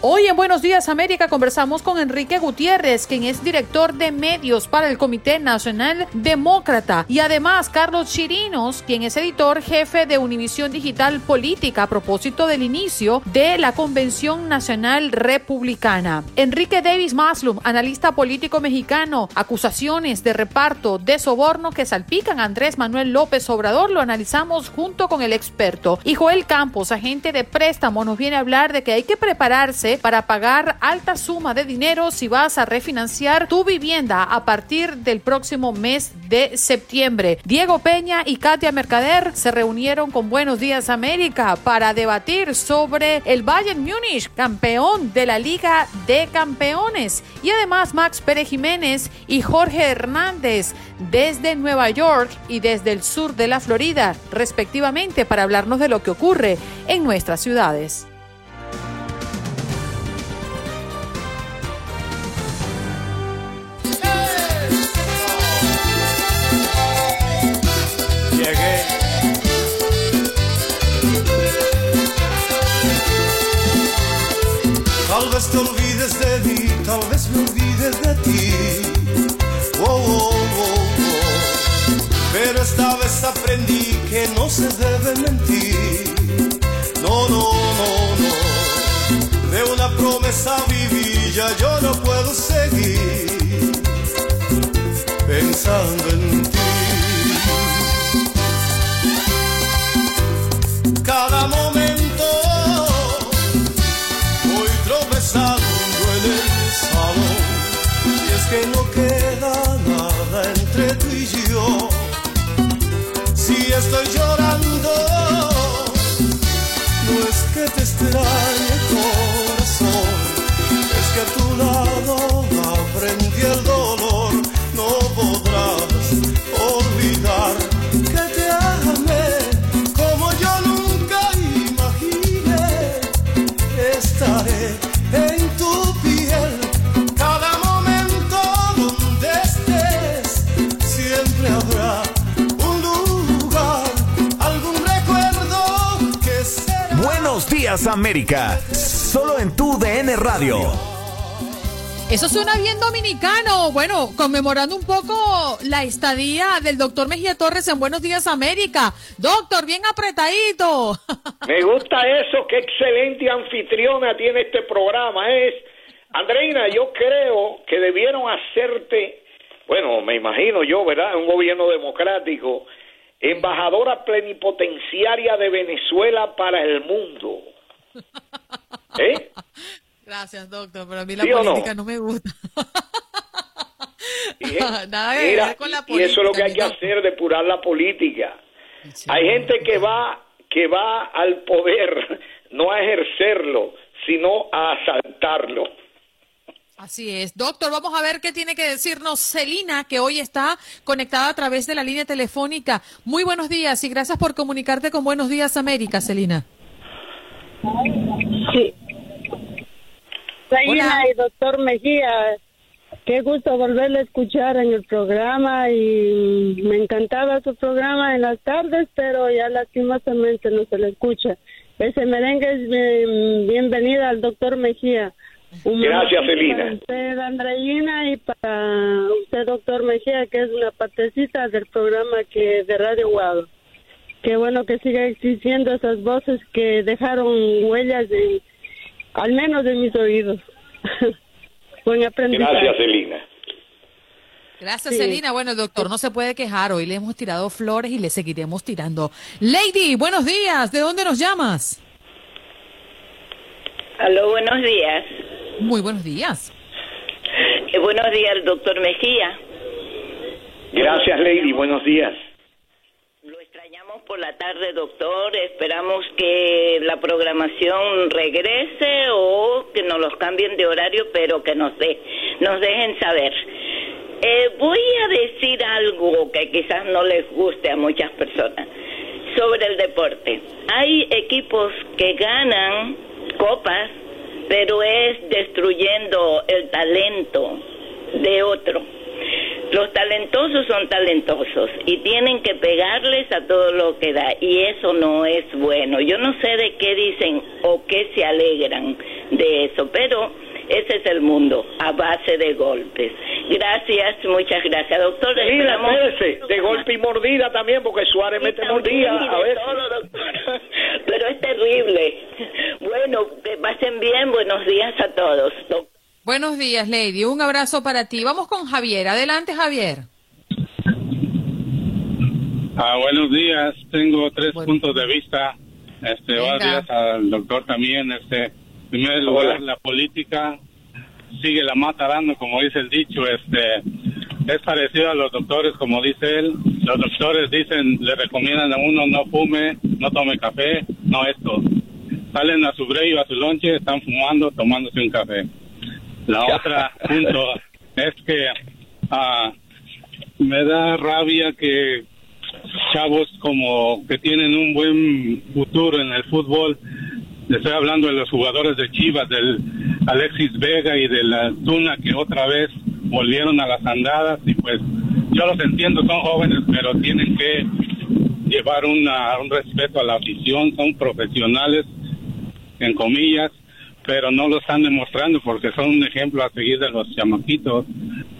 Hoy en Buenos Días América conversamos con Enrique Gutiérrez, quien es director de medios para el Comité Nacional Demócrata, y además Carlos Chirinos, quien es editor jefe de Univisión Digital Política a propósito del inicio de la Convención Nacional Republicana. Enrique Davis Maslum, analista político mexicano, acusaciones de reparto de soborno que salpican a Andrés Manuel López Obrador, lo analizamos junto con el experto. Y Joel Campos, agente de préstamo, nos viene a hablar de que hay que prepararse para pagar alta suma de dinero si vas a refinanciar tu vivienda a partir del próximo mes de septiembre. Diego Peña y Katia Mercader se reunieron con Buenos Días América para debatir sobre el Bayern Múnich, campeón de la Liga de Campeones. Y además Max Pérez Jiménez y Jorge Hernández desde Nueva York y desde el sur de la Florida, respectivamente, para hablarnos de lo que ocurre en nuestras ciudades. Llegué. Tal vez te olvides de mí, tal vez me olvides de ti. Oh, oh, oh, oh. Pero esta vez aprendí que no se debe mentir. No, no, no, no. De una promesa viví, ya yo no puedo seguir pensando en ti. Aprendí el dolor no podrás olvidar que te amé como yo nunca imaginé. Estaré en tu piel cada momento donde estés. Siempre habrá un lugar algún recuerdo que será Buenos días América, solo en tu DN Radio. Eso suena bien dominicano. Bueno, conmemorando un poco la estadía del doctor Mejía Torres en Buenos Días América. Doctor, bien apretadito. Me gusta eso, qué excelente anfitriona tiene este programa. Es, Andreina, yo creo que debieron hacerte, bueno, me imagino yo, ¿verdad? Un gobierno democrático, embajadora plenipotenciaria de Venezuela para el mundo. ¿Eh? Gracias, doctor, pero a mí la política no? me gusta. Nada que ver con la política. Y eso es lo que hay que hacer, depurar la política. hay gente que va que va al poder no a ejercerlo, sino a asaltarlo. Así es. Doctor, vamos a ver qué tiene que decirnos Celina, que hoy está conectada a través de la línea telefónica. Muy buenos días y gracias por comunicarte con Buenos Días América, Celina. Sí. Celina y doctor Mejía, qué gusto volverle a escuchar en el programa y me encantaba su programa en las tardes, pero ya lastimosamente no se le escucha. Ese merengue es bienvenida al doctor Mejía. Gracias, Celina. Para usted, Andreina, y para usted, doctor Mejía, que es una partecita del programa que de Radio Guado. Qué bueno que siga existiendo esas voces que dejaron huellas, de, al menos de mis oídos. Buen aprendizaje. Gracias, Celina. Gracias, Celina. Bueno, doctor, no se puede quejar. Hoy le hemos tirado flores y le seguiremos tirando. Lady, buenos días. ¿De dónde nos llamas? Aló, buenos días. Muy buenos días. Eh, buenos días, doctor Mejía. Gracias, Lady. Buenos días. Por la tarde, doctor. Esperamos que la programación regrese o que nos los cambien de horario, pero que nos, de, nos dejen saber. Eh, voy a decir algo que quizás no les guste a muchas personas sobre el deporte. Hay equipos que ganan copas, pero es destruyendo el talento de otro. Los talentosos son talentosos y tienen que pegarles a todo lo que da y eso no es bueno. Yo no sé de qué dicen o qué se alegran de eso, pero ese es el mundo, a base de golpes. Gracias, muchas gracias, doctor. de golpe y mordida también, porque Suárez mete mordida. A ver. Pero es terrible. Bueno, que pasen bien, buenos días a todos. Buenos días, Lady. Un abrazo para ti. Vamos con Javier. Adelante, Javier. Ah, buenos días. Tengo tres puntos de vista. Este, buenos días al doctor también. Este, en primer lugar, la política sigue la mata dando, como dice el dicho, este es parecido a los doctores, como dice él. Los doctores dicen, le recomiendan a uno no fume, no tome café, no esto. Salen a su break o a su lonche, están fumando, tomándose un café. La otra punto es que ah, me da rabia que chavos como que tienen un buen futuro en el fútbol. Estoy hablando de los jugadores de Chivas, del Alexis Vega y de la Tuna que otra vez volvieron a las andadas y pues yo los entiendo, son jóvenes, pero tienen que llevar una, un respeto a la afición, son profesionales, en comillas, pero no lo están demostrando porque son un ejemplo a seguir de los chamaquitos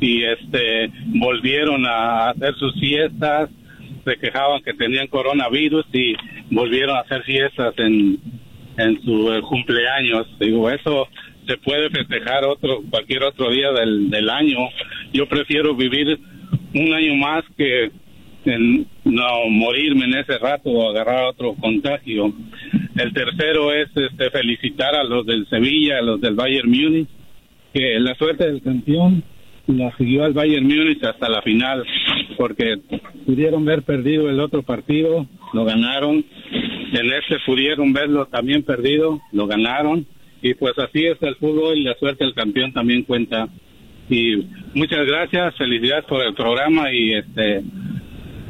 y este volvieron a hacer sus fiestas, se quejaban que tenían coronavirus y volvieron a hacer fiestas en en su eh, cumpleaños. Digo, eso se puede festejar otro cualquier otro día del, del año. Yo prefiero vivir un año más que no morirme en ese rato o agarrar otro contagio. El tercero es este, felicitar a los del Sevilla, a los del Bayern Múnich, que la suerte del campeón la siguió al Bayern Múnich hasta la final, porque pudieron ver perdido el otro partido, lo ganaron en este pudieron verlo también perdido, lo ganaron y pues así es el fútbol y la suerte del campeón también cuenta. Y muchas gracias, felicidades por el programa y este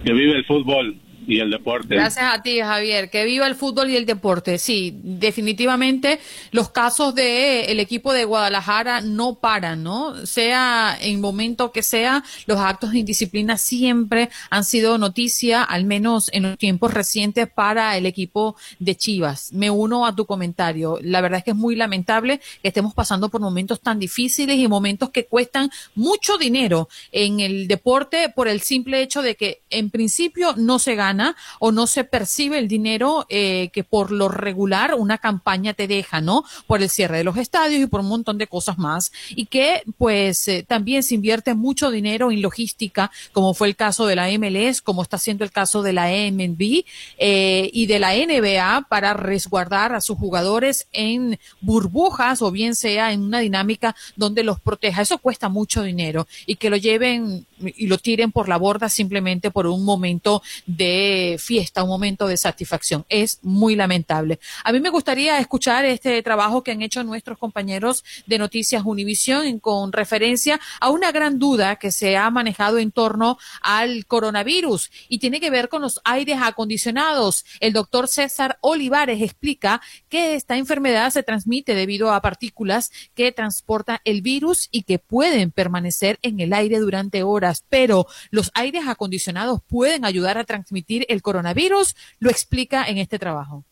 que vive el fútbol y el deporte. Gracias a ti, Javier. Que viva el fútbol y el deporte. Sí, definitivamente los casos de el equipo de Guadalajara no paran, ¿no? Sea en momento que sea, los actos de indisciplina siempre han sido noticia, al menos en los tiempos recientes para el equipo de Chivas. Me uno a tu comentario. La verdad es que es muy lamentable que estemos pasando por momentos tan difíciles y momentos que cuestan mucho dinero en el deporte por el simple hecho de que en principio no se gana o no se percibe el dinero eh, que por lo regular una campaña te deja, ¿no? Por el cierre de los estadios y por un montón de cosas más. Y que pues eh, también se invierte mucho dinero en logística, como fue el caso de la MLS, como está siendo el caso de la MNB eh, y de la NBA para resguardar a sus jugadores en burbujas o bien sea en una dinámica donde los proteja. Eso cuesta mucho dinero y que lo lleven y lo tiren por la borda simplemente por un momento de fiesta, un momento de satisfacción. Es muy lamentable. A mí me gustaría escuchar este trabajo que han hecho nuestros compañeros de Noticias Univisión con referencia a una gran duda que se ha manejado en torno al coronavirus y tiene que ver con los aires acondicionados. El doctor César Olivares explica que esta enfermedad se transmite debido a partículas que transporta el virus y que pueden permanecer en el aire durante horas, pero los aires acondicionados pueden ayudar a transmitir el coronavirus, lo explica en este trabajo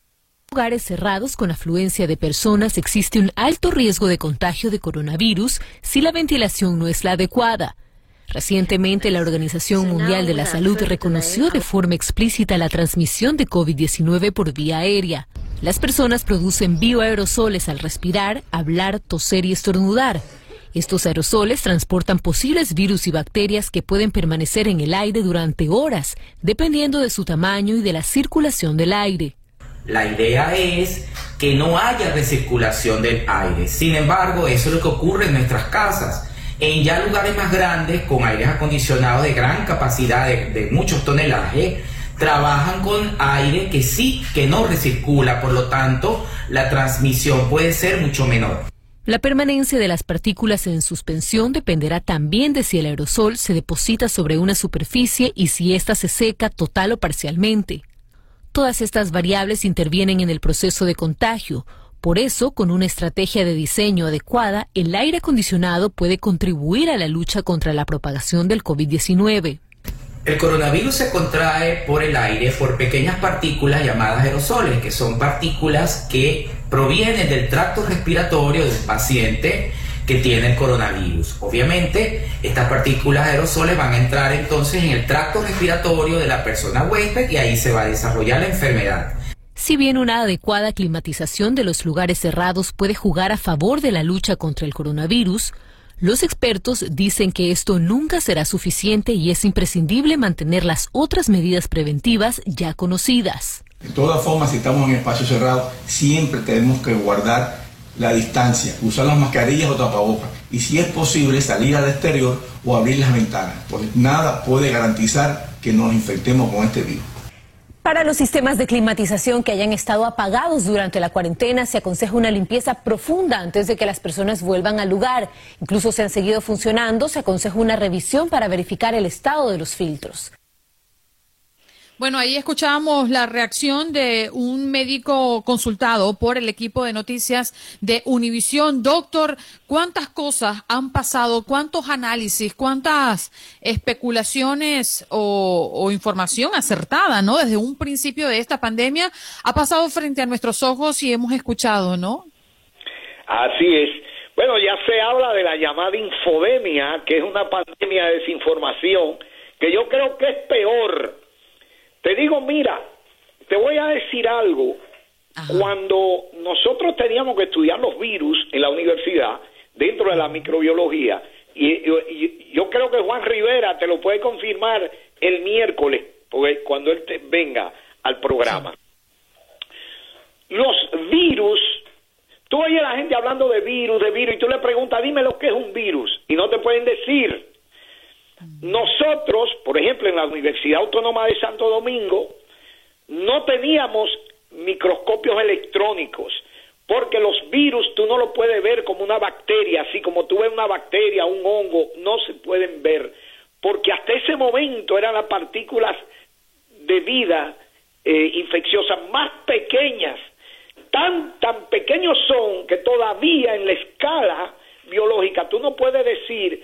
lugares cerrados con afluencia de personas existe un alto riesgo de contagio de coronavirus si la ventilación no es la adecuada. Recientemente, la Organización Mundial de la Salud reconoció de forma explícita la transmisión de COVID-19 por vía aérea. Las personas producen bioaerosoles al respirar, hablar, toser y estornudar. Estos aerosoles transportan posibles virus y bacterias que pueden permanecer en el aire durante horas, dependiendo de su tamaño y de la circulación del aire. La idea es que no haya recirculación del aire. Sin embargo, eso es lo que ocurre en nuestras casas. En ya lugares más grandes, con aires acondicionados de gran capacidad, de, de muchos tonelajes, trabajan con aire que sí, que no recircula. Por lo tanto, la transmisión puede ser mucho menor. La permanencia de las partículas en suspensión dependerá también de si el aerosol se deposita sobre una superficie y si ésta se seca total o parcialmente. Todas estas variables intervienen en el proceso de contagio. Por eso, con una estrategia de diseño adecuada, el aire acondicionado puede contribuir a la lucha contra la propagación del COVID-19. El coronavirus se contrae por el aire por pequeñas partículas llamadas aerosoles, que son partículas que provienen del tracto respiratorio de un paciente que tiene el coronavirus. Obviamente, estas partículas aerosoles van a entrar entonces en el tracto respiratorio de la persona huésped y ahí se va a desarrollar la enfermedad. Si bien una adecuada climatización de los lugares cerrados puede jugar a favor de la lucha contra el coronavirus, los expertos dicen que esto nunca será suficiente y es imprescindible mantener las otras medidas preventivas ya conocidas. De todas formas, si estamos en espacio cerrado, siempre tenemos que guardar la distancia, usar las mascarillas o tapabocas y si es posible salir al exterior o abrir las ventanas, porque nada puede garantizar que nos infectemos con este virus. Para los sistemas de climatización que hayan estado apagados durante la cuarentena, se aconseja una limpieza profunda antes de que las personas vuelvan al lugar. Incluso si han seguido funcionando, se aconseja una revisión para verificar el estado de los filtros. Bueno, ahí escuchábamos la reacción de un médico consultado por el equipo de noticias de Univisión. Doctor, ¿cuántas cosas han pasado? ¿Cuántos análisis? ¿Cuántas especulaciones o, información acertada, ¿no? Desde un principio de esta pandemia ha pasado frente a nuestros ojos y hemos escuchado, ¿no? Así es. Bueno, ya se habla de la llamada infodemia, que es una pandemia de desinformación, que yo creo que es peor te digo, mira, te voy a decir algo. Cuando nosotros teníamos que estudiar los virus en la universidad, dentro de la microbiología, y, yo creo que Juan Rivera te lo puede confirmar el miércoles, porque cuando él te venga al programa. Los virus, tú oyes a la gente hablando de virus, de virus, y tú le preguntas, dime lo que es un virus, y no te pueden decir. Nosotros, por ejemplo, en la Universidad Autónoma de Santo Domingo, no teníamos microscopios electrónicos, porque los virus tú no lo puedes ver como una bacteria, así como tú ves una bacteria, un hongo, no se pueden ver, porque hasta ese momento eran las partículas de vida eh, infecciosas más pequeñas, tan, tan pequeños son que todavía en la escala biológica tú no puedes decir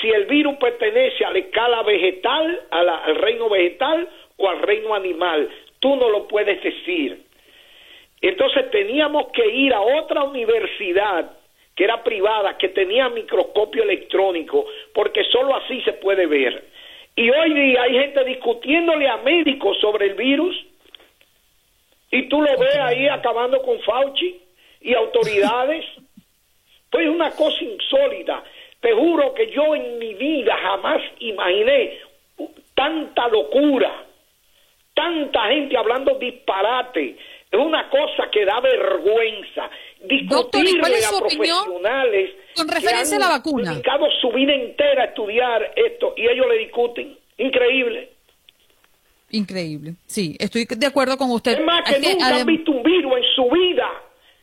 si el virus pertenece a la escala vegetal, al reino vegetal o al reino animal. Tú no lo puedes decir. Entonces teníamos que ir a otra universidad que era privada, que tenía microscopio electrónico, porque solo así se puede ver. Y hoy día hay gente discutiéndole a médicos sobre el virus. Y tú lo ves ahí acabando con Fauci y autoridades. Pues es una cosa insólita. Te juro que yo en mi vida jamás imaginé tanta locura, tanta gente hablando disparate. Es una cosa que da vergüenza. Discutirle a profesionales con referencia a la vacuna. dedicado su vida entera a estudiar esto y ellos le discuten. Increíble. Increíble. Sí, estoy de acuerdo con usted. Es más que, nunca han visto un virus en su vida.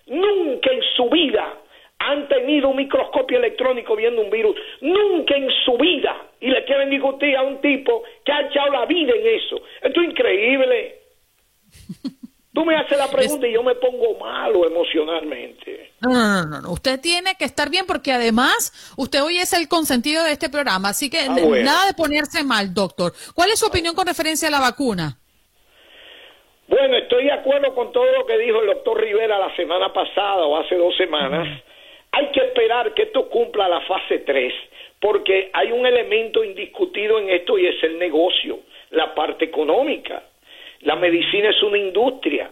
Nunca en su vida han tenido un microscopio electrónico viendo un virus. Nunca en su vida. Y le quieren discutir a un tipo que ha echado la vida en eso. Esto es increíble. Tú me haces la pregunta y yo me pongo malo emocionalmente. No, no, no, no, Usted tiene que estar bien porque además usted hoy es el consentido de este programa, así que ah, nada de ponerse mal, doctor. ¿Cuál es su opinión con referencia a la vacuna? Bueno, estoy de acuerdo con todo lo que dijo el doctor Rivera la semana pasada o hace dos semanas. Hay que esperar que esto cumpla la fase 3, porque hay un elemento indiscutido en esto y es el negocio, la parte económica. La medicina es una industria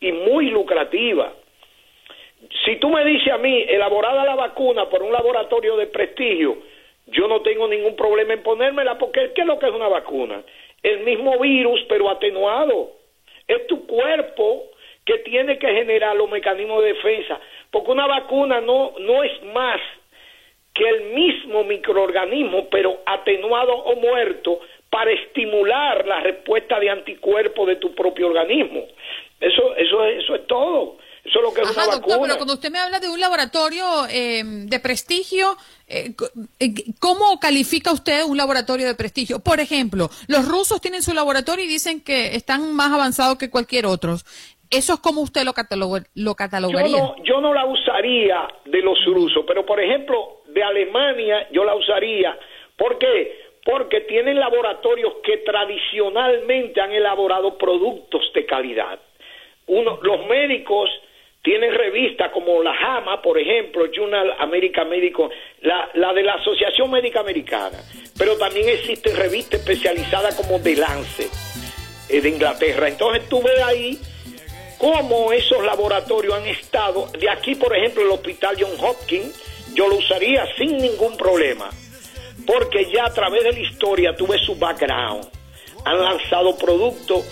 y muy lucrativa. Si tú me dices a mí, elaborada la vacuna por un laboratorio de prestigio, yo no tengo ningún problema en ponérmela porque ¿qué es lo que es una vacuna? El mismo virus pero atenuado. Es tu cuerpo que tiene que generar los mecanismos de defensa, porque una vacuna no, no es más que el mismo microorganismo, pero atenuado o muerto, para estimular la respuesta de anticuerpos de tu propio organismo. Eso, eso, eso es todo. Eso es lo que es una vacuna. pero cuando usted me habla de un laboratorio eh, de prestigio, eh, eh, ¿cómo califica usted un laboratorio de prestigio? Por ejemplo, los rusos tienen su laboratorio y dicen que están más avanzados que cualquier otro. ¿Eso es como usted lo, lo catalogaría? Yo no, yo no la usaría de los rusos, pero por ejemplo, de Alemania yo la usaría. ¿Por qué? porque tienen laboratorios que tradicionalmente han elaborado productos de calidad. Uno, los médicos tienen revistas como la JAMA, por ejemplo, Journal American Medical, la, la de la Asociación Médica Americana, pero también existen revistas especializadas como The Lancet eh, de Inglaterra. Entonces tú ves ahí cómo esos laboratorios han estado, de aquí por ejemplo el Hospital John Hopkins, yo lo usaría sin ningún problema porque ya a través de la historia tuve su background. Han lanzado productos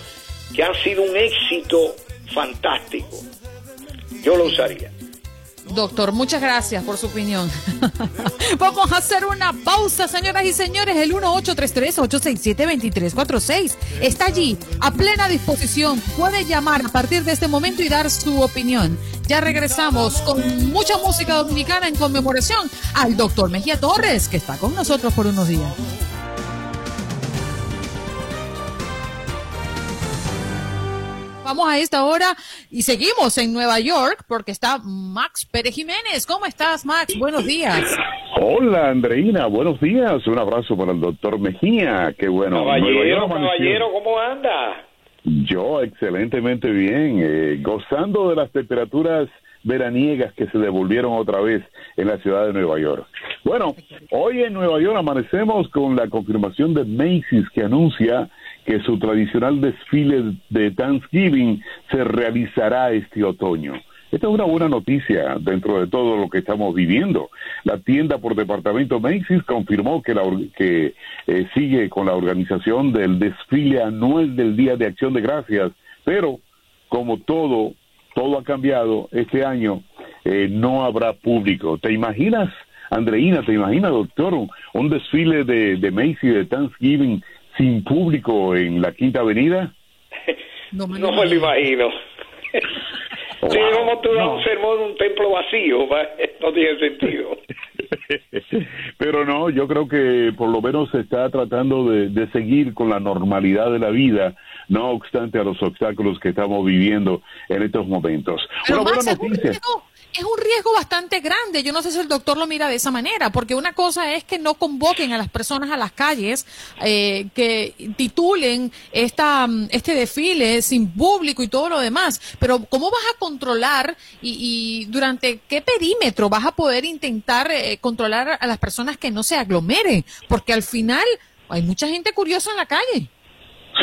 que han sido un éxito fantástico. Yo lo usaría. Doctor, muchas gracias por su opinión. Vamos a hacer una pausa, señoras y señores. El 1833-867-2346 está allí, a plena disposición. Puede llamar a partir de este momento y dar su opinión. Ya regresamos con mucha música dominicana en conmemoración al doctor Mejía Torres, que está con nosotros por unos días. Vamos a esta hora y seguimos en Nueva York porque está Max Pérez Jiménez. ¿Cómo estás, Max? Buenos días. Hola, Andreina. Buenos días. Un abrazo para el doctor Mejía. Qué bueno. Caballero, caballero, ¿cómo anda? Yo excelentemente bien, eh, gozando de las temperaturas veraniegas que se devolvieron otra vez en la ciudad de Nueva York. Bueno, hoy en Nueva York amanecemos con la confirmación de Macy's que anuncia que su tradicional desfile de Thanksgiving se realizará este otoño. Esta es una buena noticia dentro de todo lo que estamos viviendo. La tienda por departamento Macy's confirmó que, la, que eh, sigue con la organización del desfile anual del Día de Acción de Gracias, pero como todo, todo ha cambiado, este año eh, no habrá público. ¿Te imaginas, Andreina, te imaginas, doctor, un, desfile de, de Macy's de Thanksgiving sin público en la Quinta Avenida? No me, lo imagino. Sí, como tú das un sermón en un templo vacío, no tiene sentido. Pero no, yo creo que por lo menos se está tratando de, de seguir con la normalidad de la vida, no obstante a los obstáculos que estamos viviendo en estos momentos. Una buena noticia es un riesgo bastante grande. Yo no sé si el doctor lo mira de esa manera, porque una cosa es que no convoquen a las personas a las calles, eh, que titulen esta, este desfile sin público y todo lo demás, pero ¿cómo vas a controlar y, durante qué perímetro vas a poder intentar eh, controlar a las personas que no se aglomeren? Porque al final hay mucha gente curiosa en la calle.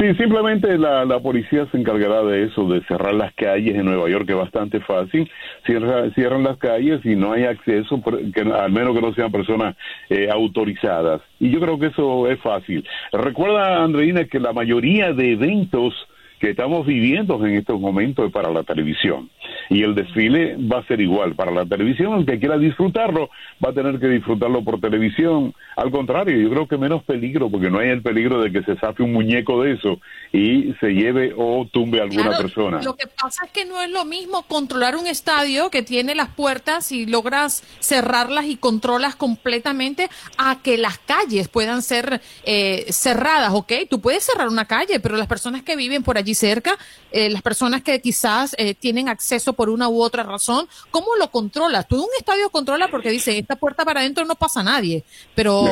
Sí, simplemente la, la policía se encargará de eso, de cerrar las calles en Nueva York, es bastante fácil. Cierra, cierran las calles y no hay acceso, que, al menos que no sean personas eh, autorizadas. Y yo creo que eso es fácil. Recuerda, Andreina, que la mayoría de eventos que estamos viviendo en estos momentos para la televisión. Y el desfile va a ser igual para la televisión. El que quiera disfrutarlo va a tener que disfrutarlo por televisión. Al contrario, yo creo que menos peligro, porque no hay el peligro de que se saque un muñeco de eso y se lleve o tumbe a alguna persona. Lo que pasa es que no es lo mismo controlar un estadio que tiene las puertas y logras cerrarlas y controlas completamente a que las calles puedan ser eh, cerradas, ¿ok? Tú puedes cerrar una calle, pero las personas que viven por allí cerca, eh, las personas que quizás eh, tienen acceso por una u otra razón, ¿cómo lo controlas? Tú un estadio controla porque dice, esta puerta para adentro no pasa nadie, pero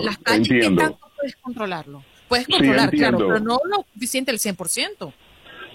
las calles, ¿qué tanto puedes controlarlo? Puedes controlar, claro, pero no lo suficiente el 100%.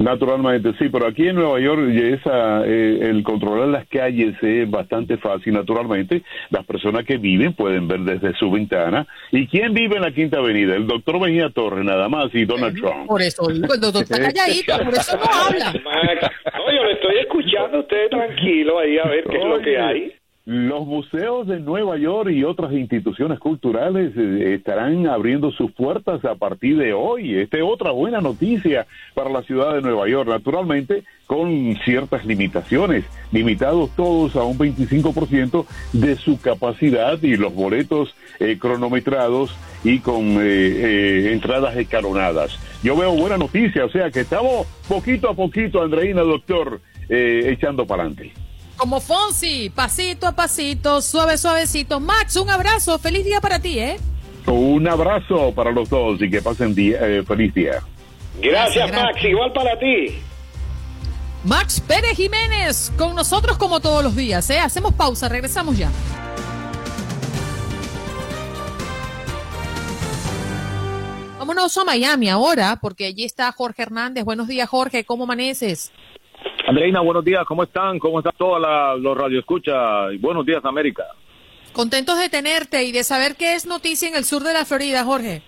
Naturalmente, sí, pero aquí en Nueva York esa, eh, el controlar las calles es bastante fácil. Naturalmente, las personas que viven pueden ver desde su ventana. ¿Y quién vive en la Quinta Avenida? El doctor Mejía Torres, nada más, y Donald Trump. Por eso, el doctor está calladito, por eso no habla. No, yo le estoy escuchando a usted tranquilo ahí a ver qué es lo que hay. Los museos de Nueva York y otras instituciones culturales eh, estarán abriendo sus puertas a partir de hoy. Esta es otra buena noticia para la ciudad de Nueva York, naturalmente con ciertas limitaciones, limitados todos a un 25% de su capacidad y los boletos eh, cronometrados y con eh, entradas escalonadas. Yo veo buena noticia, o sea que estamos poquito a poquito, Andreina, doctor, echando para adelante. Como Fonsi, pasito a pasito, suave, suavecito. Max, un abrazo, feliz día para ti, ¿eh? Un abrazo para los dos y que pasen día, eh, feliz día. Gracias, Max, igual para ti. Max Pérez Jiménez, con nosotros como todos los días, ¿eh? Hacemos pausa, regresamos ya. Vámonos a Miami ahora, porque allí está Jorge Hernández. Buenos días, Jorge, ¿cómo amaneces? Andreina, buenos días, ¿cómo están? ¿Cómo están todos los radioescuchas? Buenos días, América. Contentos de tenerte y de saber qué es noticia en el sur de la Florida, Jorge.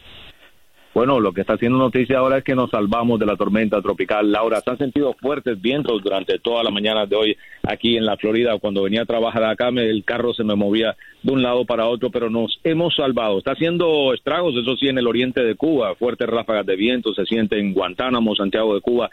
Bueno, lo que está haciendo noticia ahora es que nos salvamos de la tormenta tropical. Laura, se han sentido fuertes vientos durante toda la mañana de hoy aquí en la Florida. Cuando venía a trabajar acá, el carro se me movía de un lado para otro, pero nos hemos salvado. Está haciendo estragos, eso sí, en el oriente de Cuba. Fuertes ráfagas de viento se sienten en Guantánamo, Santiago de Cuba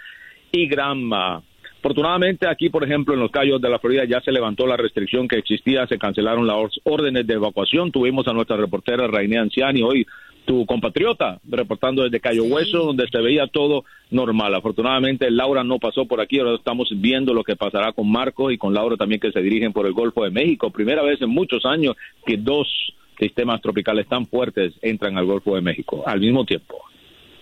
y Granma. Afortunadamente aquí, por ejemplo, en los Cayos de la Florida ya se levantó la restricción que existía, se cancelaron las órdenes de evacuación. Tuvimos a nuestra reportera Rainé Anciani hoy, tu compatriota, reportando desde Cayo Hueso, donde se veía todo normal. Afortunadamente Laura no pasó por aquí, ahora estamos viendo lo que pasará con Marco y con Laura también que se dirigen por el Golfo de México. Primera vez en muchos años que dos sistemas tropicales tan fuertes entran al Golfo de México al mismo tiempo.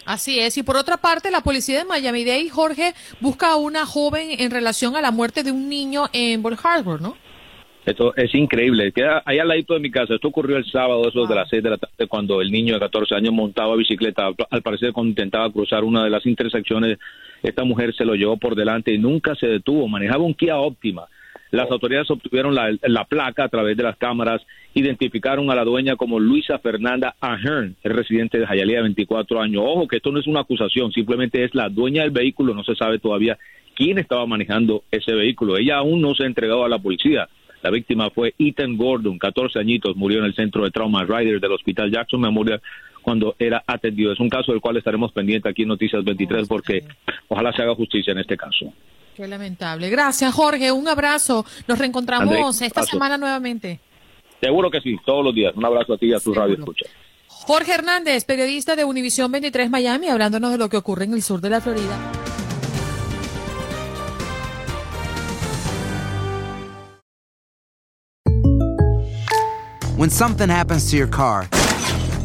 Así es. Y por otra parte, la policía de Miami-Dade, Jorge, busca a una joven en relación a la muerte de un niño en Bull Harbor, ¿no? Esto es increíble. Queda ahí al ladito de mi casa. Esto ocurrió el sábado, eso de las seis de la tarde, cuando el niño de 14 años montaba bicicleta. Al parecer, cuando intentaba cruzar una de las intersecciones, esta mujer se lo llevó por delante y nunca se detuvo. Manejaba un Kia Optima las autoridades obtuvieron la, placa a través de las cámaras, identificaron a la dueña como Luisa Fernanda Ahern, el residente de de 24 años. Ojo que esto no es una acusación, simplemente es la dueña del vehículo, no se sabe todavía quién estaba manejando ese vehículo. Ella aún no se ha entregado a la policía. La víctima fue Ethan Gordon, 14 añitos, murió en el centro de trauma Rider del Hospital Jackson Memorial cuando era atendido. Es un caso del cual estaremos pendientes aquí en Noticias 23 porque ojalá se haga justicia en este caso. Qué lamentable. Gracias, Jorge. Un abrazo. Nos reencontramos esta semana nuevamente. Seguro que sí, todos los días. Un abrazo a ti y a tu radio escucha. Jorge Hernández, periodista de Univisión 23 Miami, hablándonos de lo que ocurre en el sur de la Florida. When something happens to your car,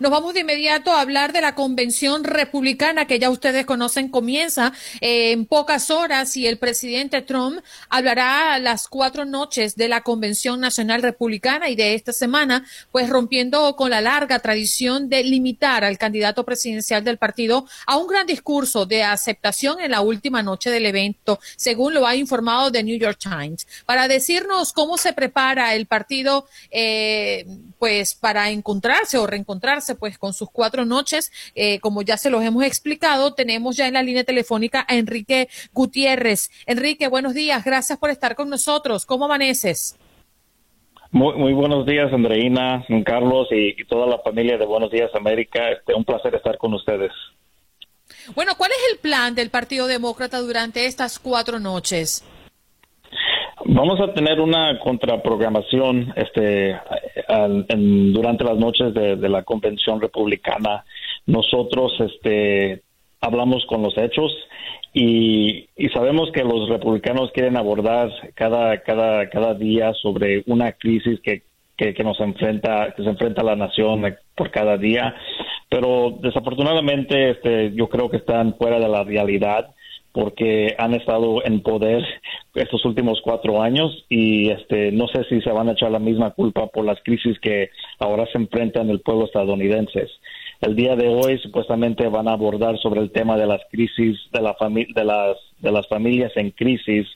Nos vamos de inmediato a hablar de la convención republicana que ya ustedes conocen, comienza eh, en pocas horas y el presidente Trump hablará las cuatro noches de la convención nacional republicana y de esta semana, pues rompiendo con la larga tradición de limitar al candidato presidencial del partido a un gran discurso de aceptación en la última noche del evento, según lo ha informado The New York Times. Para decirnos cómo se prepara el partido, eh, pues para encontrarse o reencontrarse pues con sus cuatro noches, eh, como ya se los hemos explicado, tenemos ya en la línea telefónica a Enrique Gutiérrez. Enrique, buenos días, gracias por estar con nosotros. ¿Cómo amaneces? Muy, muy buenos días, Andreina, Carlos y, toda la familia de Buenos Días América. Este, un placer estar con ustedes. Bueno, ¿cuál es el plan del Partido Demócrata durante estas cuatro noches? Vamos a tener una contraprogramación este, durante las noches de, la convención republicana. Nosotros este, hablamos con los hechos y, sabemos que los republicanos quieren abordar cada, cada, cada día sobre una crisis que, que, que nos enfrenta, que se enfrenta a la nación por cada día. Pero desafortunadamente este, yo creo que están fuera de la realidad porque han estado en poder estos últimos cuatro años y este no sé si se van a echar la misma culpa por las crisis que ahora se enfrentan el pueblo estadounidense. El día de hoy supuestamente van a abordar sobre el tema de las crisis de la de las de las familias en crisis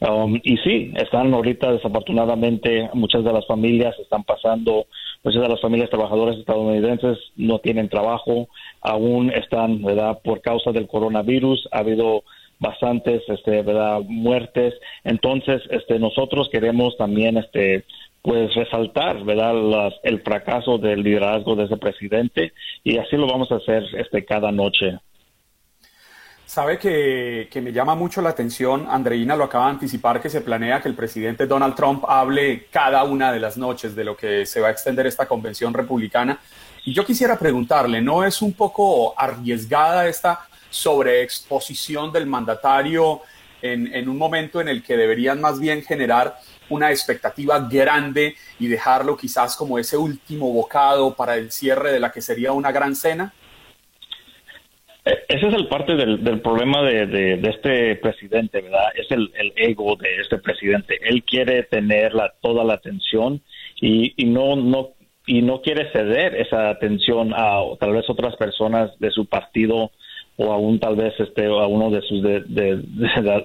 Um, y sí, están ahorita desafortunadamente muchas de las familias están pasando, muchas de las familias trabajadoras estadounidenses no tienen trabajo, aún están, ¿verdad? Por causa del coronavirus ha habido bastantes, este, ¿verdad? Muertes. Entonces, este, nosotros queremos también, este, pues resaltar, ¿verdad? Las, el fracaso del liderazgo de ese presidente y así lo vamos a hacer, este, cada noche. Sabe que, me llama mucho la atención, Andreina lo acaba de anticipar, que se planea que el presidente Donald Trump hable cada una de las noches de lo que se va a extender esta convención republicana. Y yo quisiera preguntarle, ¿no es un poco arriesgada esta sobreexposición del mandatario en, en un momento en el que deberían más bien generar una expectativa grande y dejarlo quizás como ese último bocado para el cierre de la que sería una gran cena? Ese es el parte del, problema de, este presidente, ¿verdad? Es el, ego de este presidente. Él quiere tener la, toda la atención y, no, no, y no quiere ceder esa atención a tal vez otras personas de su partido o aún tal vez este a uno de sus de, de,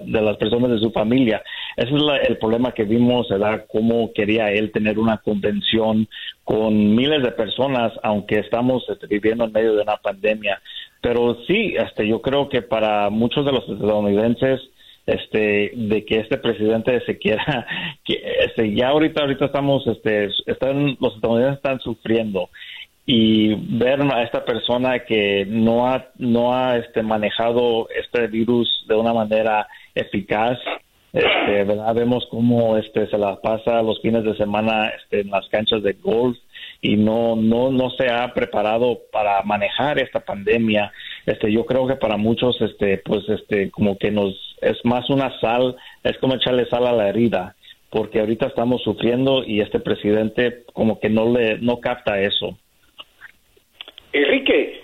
las personas de su familia ese es el problema que vimos ¿verdad? cómo quería él tener una convención con miles de personas aunque estamos este, viviendo en medio de una pandemia pero sí, este, yo creo que para muchos de los estadounidenses, este, de que este presidente se quiera, que este, ya ahorita, ahorita estamos, este, están, los estadounidenses están sufriendo y ver a esta persona que no ha, no ha, este, manejado este virus de una manera eficaz, este, ¿verdad? Vemos cómo, este, se la pasa los fines de semana, este, en las canchas de golf, y no no no se ha preparado para manejar esta pandemia. Este yo creo que para muchos este pues este como que nos es más una sal es como echarle sal a la herida porque ahorita estamos sufriendo y este presidente como que no le no capta eso. Enrique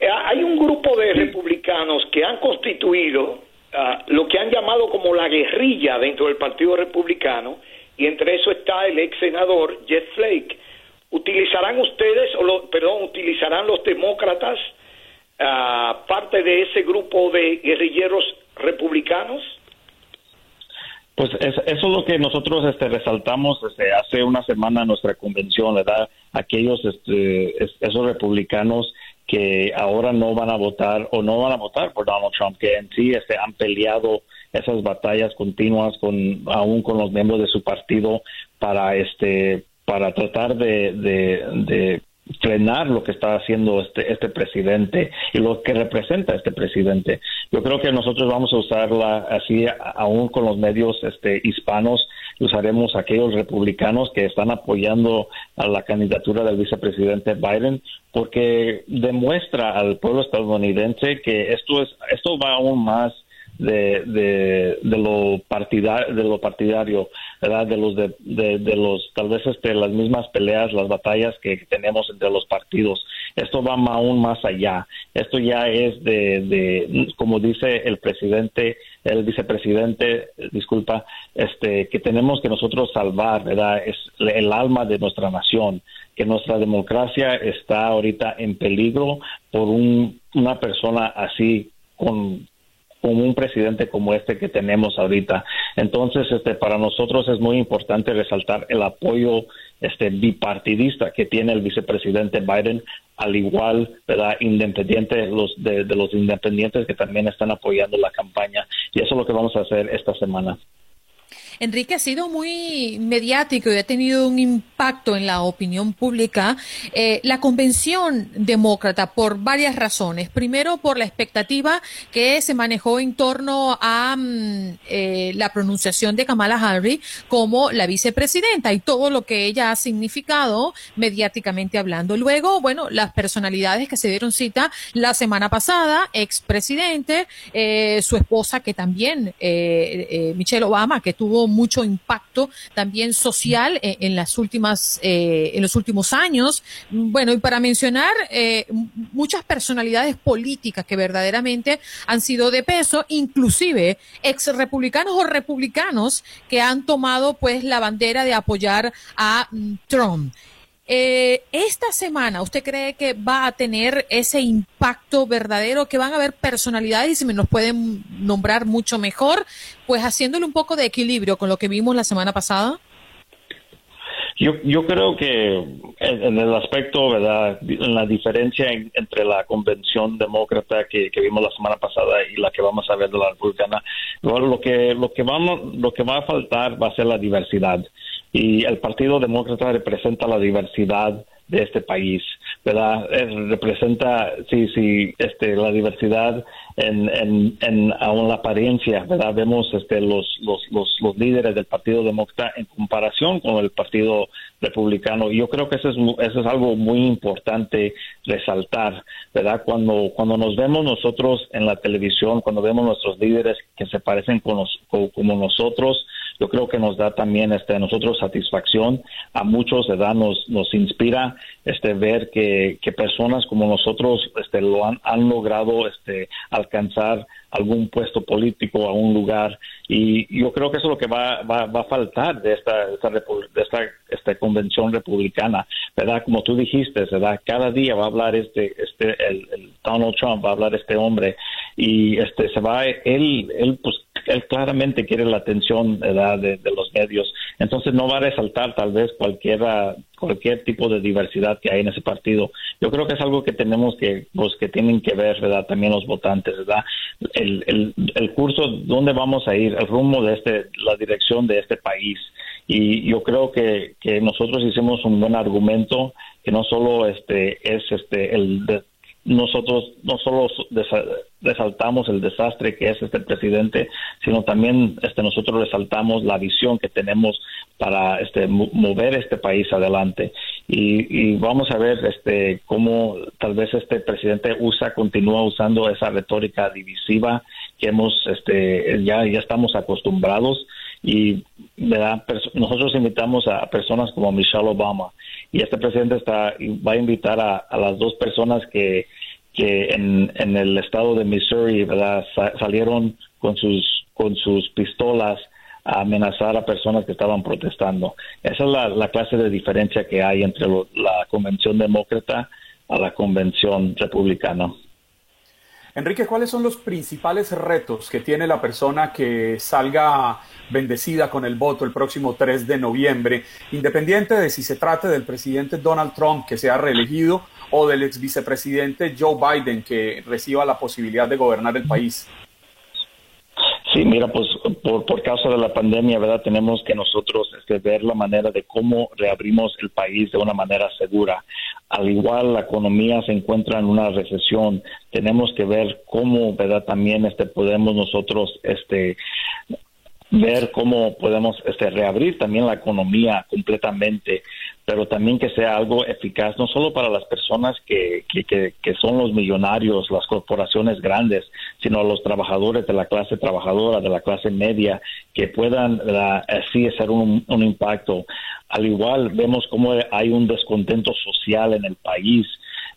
hay un grupo de republicanos que han constituido ah, lo que han llamado como la guerrilla dentro del Partido Republicano y entre eso está el ex senador Jeff Flake ¿Utilizarán ustedes, o perdón, utilizarán los demócratas uh, parte de ese grupo de guerrilleros republicanos? Pues eso es lo que nosotros este, resaltamos hace una semana en nuestra convención, ¿verdad? Aquellos, este, esos republicanos que ahora no van a votar o no van a votar por Donald Trump, que en sí este, han peleado esas batallas continuas con aún con los miembros de su partido para este para tratar de, de, frenar lo que está haciendo este, este presidente y lo que representa este presidente. Yo creo que nosotros vamos a usarla así, aún con los medios este, hispanos, usaremos aquellos republicanos que están apoyando a la candidatura del vicepresidente Biden, porque demuestra al pueblo estadounidense que esto es, esto va aún más de, de, lo de lo partidario, ¿verdad? De los de, de, los tal vez este las mismas peleas, las batallas que tenemos entre los partidos. Esto va aún más allá. Esto ya es de, de como dice el presidente, el vicepresidente, disculpa, este que tenemos que nosotros salvar, ¿verdad? Es el alma de nuestra nación que nuestra democracia está ahorita en peligro por un, una persona así con con un presidente como este que tenemos ahorita. Entonces, este, para nosotros es muy importante resaltar el apoyo este, bipartidista que tiene el vicepresidente Biden, al igual, ¿verdad? Independiente los, de los independientes que también están apoyando la campaña. Y eso es lo que vamos a hacer esta semana. Enrique ha sido muy mediático y ha tenido un impacto en la opinión pública. Eh, la convención demócrata por varias razones. Primero, por la expectativa que se manejó en torno a mm, eh, la pronunciación de Kamala Harris como la vicepresidenta y todo lo que ella ha significado mediáticamente hablando. Luego, bueno, las personalidades que se dieron cita la semana pasada, expresidente, eh, su esposa que también, Michelle Obama, que tuvo mucho impacto también social eh, en, las últimas, eh, en los últimos años. Bueno, y para mencionar eh, muchas personalidades políticas que verdaderamente han sido de peso, inclusive ex republicanos o republicanos que han tomado pues la bandera de apoyar a mm, Trump. Eh, esta semana, ¿usted cree que va a tener ese impacto verdadero, que van a haber personalidades, y si me nos pueden nombrar mucho mejor, pues haciéndole un poco de equilibrio con lo que vimos la semana pasada? Yo, yo creo que en, el aspecto, ¿verdad? En la diferencia entre la convención demócrata que, vimos la semana pasada y la que vamos a ver de la republicana, lo que, lo que vamos, lo que va a faltar va a ser la diversidad y el Partido Demócrata representa la diversidad de este país, ¿verdad? representa, sí, sí, este, la diversidad en, en, en aún la apariencia, ¿verdad? Vemos este, los, los, los, los líderes del Partido Demócrata en comparación con el Partido Republicano. Y yo creo que eso es, eso es algo muy importante resaltar, ¿verdad? Cuando, cuando nos vemos nosotros en la televisión, cuando vemos nuestros líderes que se parecen con como nosotros, yo creo que nos da también este, a nosotros satisfacción, a muchos ¿verdad? Nos, nos inspira este, ver que, que personas como nosotros este, lo han, han logrado este, alcanzar algún puesto político a un lugar y yo creo que eso es lo que va, va, va a faltar de esta, esta, de esta, esta convención republicana, ¿verdad? Como tú dijiste, ¿verdad? Cada día va a hablar este, este, el, el Donald Trump, va a hablar este hombre y este se va, él, él pues él claramente quiere la atención de, de, los medios, entonces no va a resaltar tal vez cualquiera, cualquier tipo de diversidad que hay en ese partido. Yo creo que es algo que tenemos que, pues, que tienen que ver. También los votantes, ¿verdad? El, el, el curso, ¿dónde vamos a ir? El rumbo de este, la dirección de este país. Y yo creo que, que nosotros hicimos un buen argumento que no solo este es este el de, nosotros no solo resaltamos el desastre que es este presidente, sino también este, nosotros resaltamos la visión que tenemos para este, mover este país adelante. Y, vamos a ver este, cómo tal vez este presidente usa, continúa usando esa retórica divisiva que hemos, este, ya, ya estamos acostumbrados y nosotros invitamos a personas como Michelle Obama y este presidente está va a invitar a, las dos personas que, que en, el estado de Missouri ¿verdad? salieron con sus con sus pistolas a amenazar a personas que estaban protestando. Esa es la, la clase de diferencia que hay entre la convención demócrata a la convención republicana. Enrique, ¿cuáles son los principales retos que tiene la persona que salga bendecida con el voto el próximo 3 de noviembre, independiente de si se trate del presidente Donald Trump que sea reelegido o del ex vicepresidente Joe Biden que reciba la posibilidad de gobernar el país? Sí, mira, pues por, por causa de la pandemia, ¿verdad? Tenemos que nosotros este, ver la manera de cómo reabrimos el país de una manera segura. Al igual la economía se encuentra en una recesión, tenemos que ver cómo, ¿verdad? También este, podemos nosotros este, ver cómo podemos este, reabrir también la economía completamente, pero también que sea algo eficaz, no solo para las personas que, que, que, son los millonarios, las corporaciones grandes, sino los trabajadores de la clase trabajadora, de la clase media, que puedan así hacer un, un impacto. Al igual, vemos cómo hay un descontento social en el país.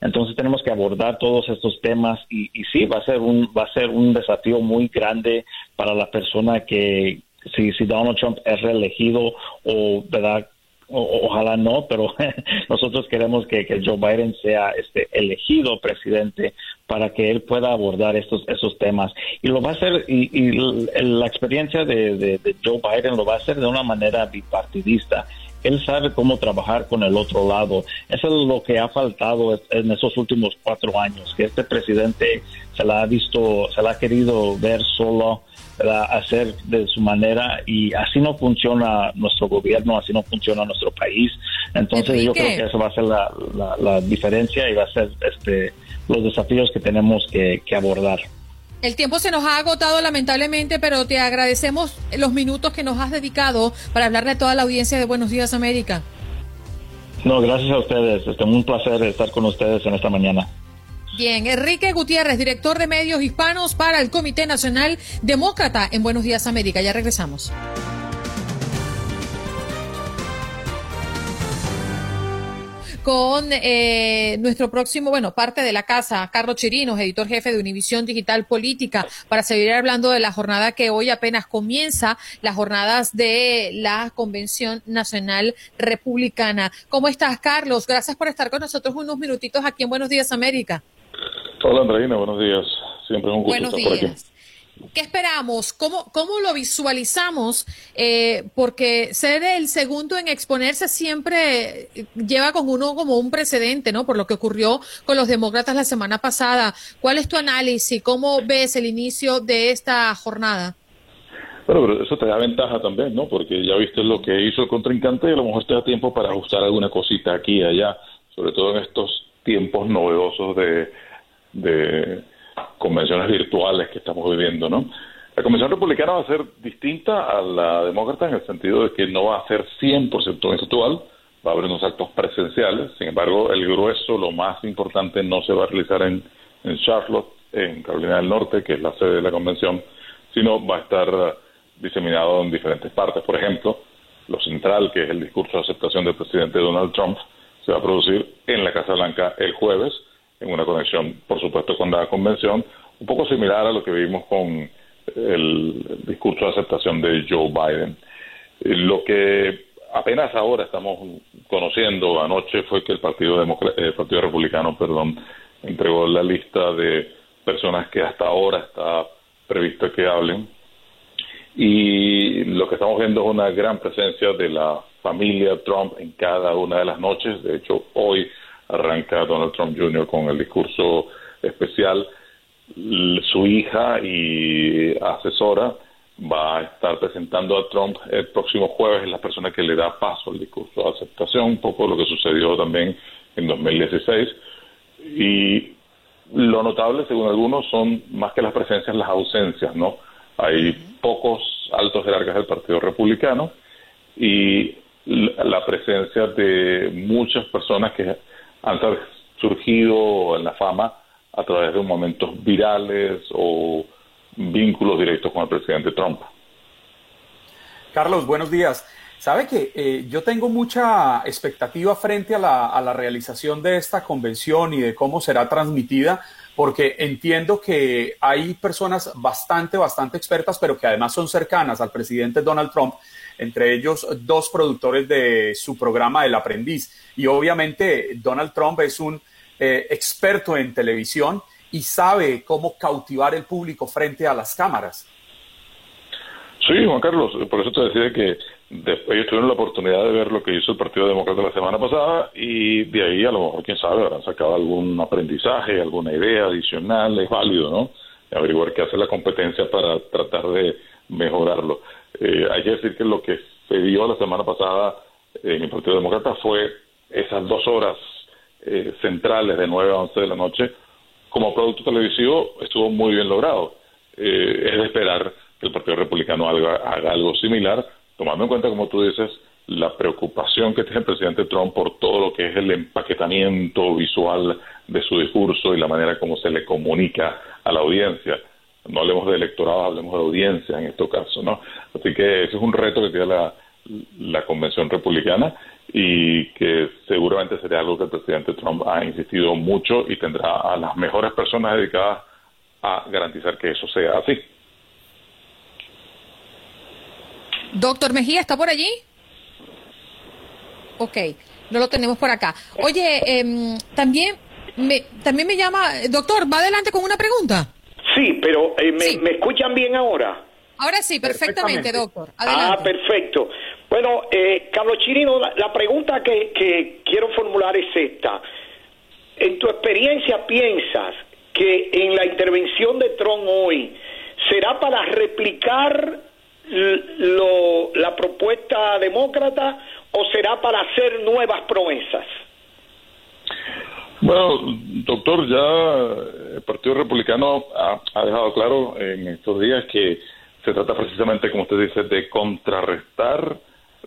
Entonces tenemos que abordar todos estos temas y, y sí va a ser un va a ser un desafío muy grande para la persona que si, si Donald Trump es reelegido o verdad ojalá no, pero nosotros queremos que, Joe Biden sea este elegido presidente para que él pueda abordar estos esos temas. Y lo va a hacer y, la experiencia de, de, Joe Biden lo va a hacer de una manera bipartidista él sabe cómo trabajar con el otro lado. Eso es lo que ha faltado en esos últimos cuatro años, que este presidente se la ha visto, se la ha querido ver solo, hacer de su manera y así no funciona nuestro gobierno, así no funciona nuestro país. Entonces yo creo que eso va a ser la, la, diferencia y va a ser este, los desafíos que tenemos que, que abordar. El tiempo se nos ha agotado lamentablemente, pero te agradecemos los minutos que nos has dedicado para hablarle a toda la audiencia de Buenos Días América. No, gracias a ustedes. Es un placer estar con ustedes en esta mañana. Bien, Enrique Gutiérrez, director de medios hispanos para el Comité Nacional Demócrata en Buenos Días América. Ya regresamos. Con eh, nuestro próximo, bueno, parte de la casa, Carlos Chirinos, editor jefe de Univisión Digital Política, para seguir hablando de la jornada que hoy apenas comienza, las jornadas de la Convención Nacional Republicana. ¿Cómo estás, Carlos? Gracias por estar con nosotros unos minutitos aquí en Buenos Días, América. Hola, Andreina, buenos días. Siempre es un gusto estar por aquí. ¿Qué esperamos? ¿Cómo, cómo lo visualizamos? Eh, porque ser el segundo en exponerse siempre lleva con uno como un precedente, ¿no? Por lo que ocurrió con los demócratas la semana pasada. ¿Cuál es tu análisis? ¿Cómo ves el inicio de esta jornada? Bueno, pero eso te da ventaja también, ¿no? Porque ya viste lo que hizo el contrincante y a lo mejor te da tiempo para ajustar alguna cosita aquí y allá, sobre todo en estos tiempos novedosos de, de convenciones virtuales que estamos viviendo, ¿no? La convención republicana va a ser distinta a la demócrata en el sentido de que no va a ser 100% virtual, va a haber unos actos presenciales, sin embargo, el grueso, lo más importante, no se va a realizar en, en Charlotte, en Carolina del Norte, que es la sede de la convención, sino va a estar diseminado en diferentes partes. Por ejemplo, lo central, que es el discurso de aceptación del presidente Donald Trump, se va a producir en la Casa Blanca el jueves, en una conexión, por supuesto, con la convención, un poco similar a lo que vimos con el discurso de aceptación de Joe Biden. Eh, lo que apenas ahora estamos conociendo anoche fue que el Partido, el Partido Republicano perdón, entregó la lista de personas que hasta ahora está previsto que hablen. Y lo que estamos viendo es una gran presencia de la familia Trump en cada una de las noches. De hecho, hoy arranca Donald Trump Jr. con el discurso especial. Su hija y asesora va a estar presentando a Trump el próximo jueves, es la persona que le da paso al discurso de aceptación, un poco lo que sucedió también en 2016. Y lo notable, según algunos, son más que las presencias, las ausencias, ¿no? Hay pocos altos jerarcas del Partido Republicano y la presencia de muchas personas que han surgido en la fama a través de momentos virales o vínculos directos con el presidente Trump. Carlos, buenos días. Sabe que eh, yo tengo mucha expectativa frente a la, a la, realización de esta convención y de cómo será transmitida, porque entiendo que hay personas bastante, bastante expertas, pero que además son cercanas al presidente Donald Trump entre ellos dos productores de su programa El Aprendiz. Y obviamente Donald Trump es un eh, experto en televisión y sabe cómo cautivar el público frente a las cámaras. Sí, Juan Carlos, por eso te decía que después ellos tuvieron la oportunidad de ver lo que hizo el Partido Demócrata la semana pasada y de ahí a lo mejor, quién sabe, habrán sacado algún aprendizaje, alguna idea adicional, es válido, ¿no? Averiguar qué hace la competencia para tratar de mejorarlo. Eh, hay que decir que lo que se dio la semana pasada en el Partido Demócrata fue esas dos horas eh, centrales de 9 a 11 de la noche. Como producto televisivo estuvo muy bien logrado. Eh, es de esperar que el Partido Republicano haga, haga algo similar, tomando en cuenta, como tú dices, la preocupación que tiene el presidente Trump por todo lo que es el empaquetamiento visual de su discurso y la manera como se le comunica a la audiencia. No hablemos de electorado, hablemos de audiencia en este caso, ¿no? Así que ese es un reto que tiene la, la convención republicana y que seguramente sería algo que el presidente Trump ha insistido mucho y tendrá a las mejores personas dedicadas a garantizar que eso sea así. Doctor Mejía, ¿está por allí? Ok, no lo tenemos por acá. Oye, em, también, me, también me llama, doctor, va adelante con una pregunta. Sí, pero eh, me, escuchan bien ahora? Ahora sí, perfectamente, doctor. Ah, perfecto. Bueno, eh, Carlos Chirino, la, pregunta que, que quiero formular es esta. En tu experiencia, ¿piensas que en la intervención de Trump hoy será para replicar la propuesta demócrata o será para hacer nuevas promesas? Bueno, doctor, ya el Partido Republicano ha, dejado claro en estos días que se trata precisamente, como usted dice, de contrarrestar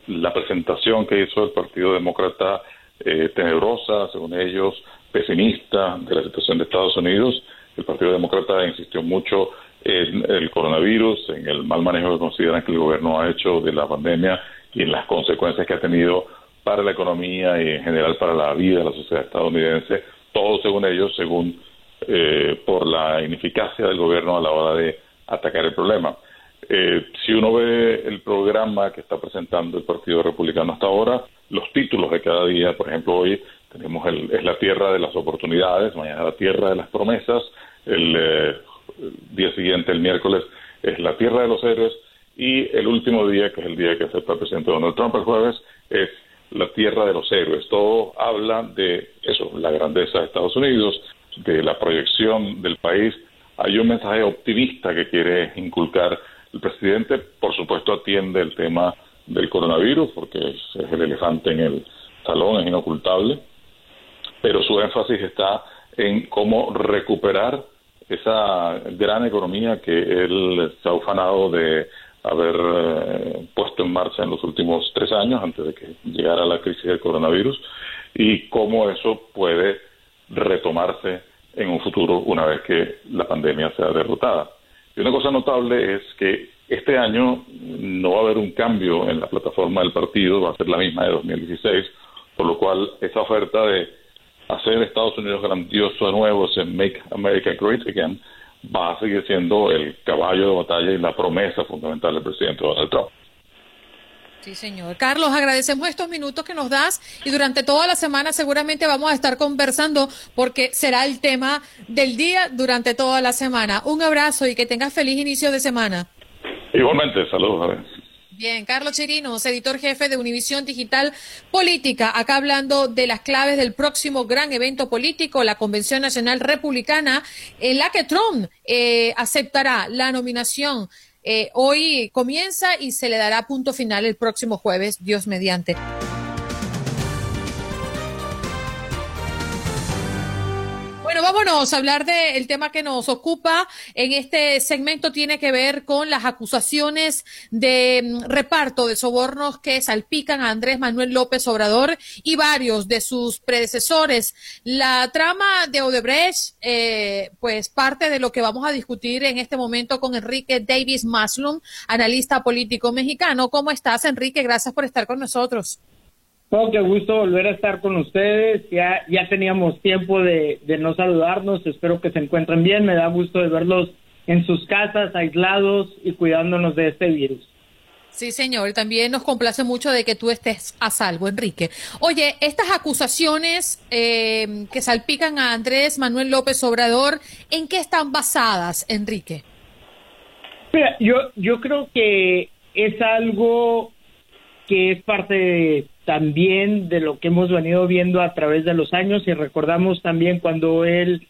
la presentación que hizo el Partido Demócrata eh, tenebrosa, según ellos, pesimista de la situación de Estados Unidos. El Partido Demócrata insistió mucho en el coronavirus, en el mal manejo que consideran que el gobierno ha hecho de la pandemia y en las consecuencias que ha tenido para la economía y en general para la vida de la sociedad estadounidense, todo según ellos, según eh, por la ineficacia del gobierno a la hora de atacar el problema. Eh, si uno ve el programa que está presentando el Partido Republicano hasta ahora, los títulos de cada día, por ejemplo, hoy tenemos el, es la tierra de las oportunidades, mañana la tierra de las promesas, el eh, día siguiente, el miércoles, es la tierra de los héroes y el último día, que es el día que acepta el presidente Donald Trump el jueves, es la tierra de los héroes. Todo habla de eso, la grandeza de Estados Unidos, de la proyección del país. Hay un mensaje optimista que quiere inculcar el presidente. Por supuesto, atiende el tema del coronavirus, porque es, el elefante en el salón, es inocultable. Pero su énfasis está en cómo recuperar esa gran economía que él se ha ufanado de haber eh, puesto en marcha en los últimos tres años antes de que llegara la crisis del coronavirus y cómo eso puede retomarse en un futuro una vez que la pandemia sea derrotada. Y una cosa notable es que este año no va a haber un cambio en la plataforma del partido, va a ser la misma de 2016, por lo cual esa oferta de hacer Estados Unidos grandioso de nuevo, ese Make America Great Again, va a seguir siendo el caballo de batalla y la promesa fundamental del presidente Donald Trump. Sí, señor. Carlos, agradecemos estos minutos que nos das y durante toda la semana seguramente vamos a estar conversando porque será el tema del día durante toda la semana. Un abrazo y que tengas feliz inicio de semana. Igualmente, saludos. Bien, Carlos Chirinos, editor jefe de Univisión Digital Política, acá hablando de las claves del próximo gran evento político, la Convención Nacional Republicana, en la que Trump eh, aceptará la nominación. Eh, hoy comienza y se le dará punto final el próximo jueves, Dios mediante. Bueno, vámonos a hablar del tema que nos ocupa en este segmento. Tiene que ver con las acusaciones de mm, reparto de sobornos que salpican a Andrés Manuel López Obrador y varios de sus predecesores. La trama de Odebrecht, eh, pues parte de lo que vamos a discutir en este momento con Enrique Davis Maslum, analista político mexicano. ¿Cómo estás, Enrique? Gracias por estar con nosotros. Oh, qué gusto volver a estar con ustedes. Ya, ya teníamos tiempo de, no saludarnos. Espero que se encuentren bien. Me da gusto de verlos en sus casas, aislados y cuidándonos de este virus. Sí, señor. También nos complace mucho de que tú estés a salvo, Enrique. Oye, estas acusaciones eh, que salpican a Andrés Manuel López Obrador, ¿en qué están basadas, Enrique? Mira, yo, yo creo que es algo que es parte también de lo que hemos venido viendo a través de los años y recordamos también cuando él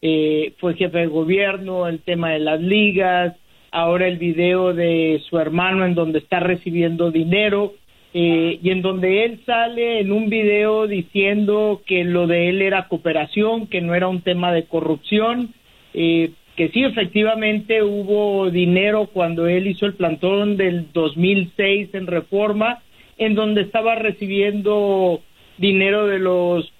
eh, fue jefe de gobierno, el tema de las ligas, ahora el video de su hermano en donde está recibiendo dinero eh, y en donde él sale en un video diciendo que lo de él era cooperación, que no era un tema de corrupción. Eh, que sí, efectivamente hubo dinero cuando él hizo el plantón del 2006 en reforma, en donde estaba recibiendo dinero de los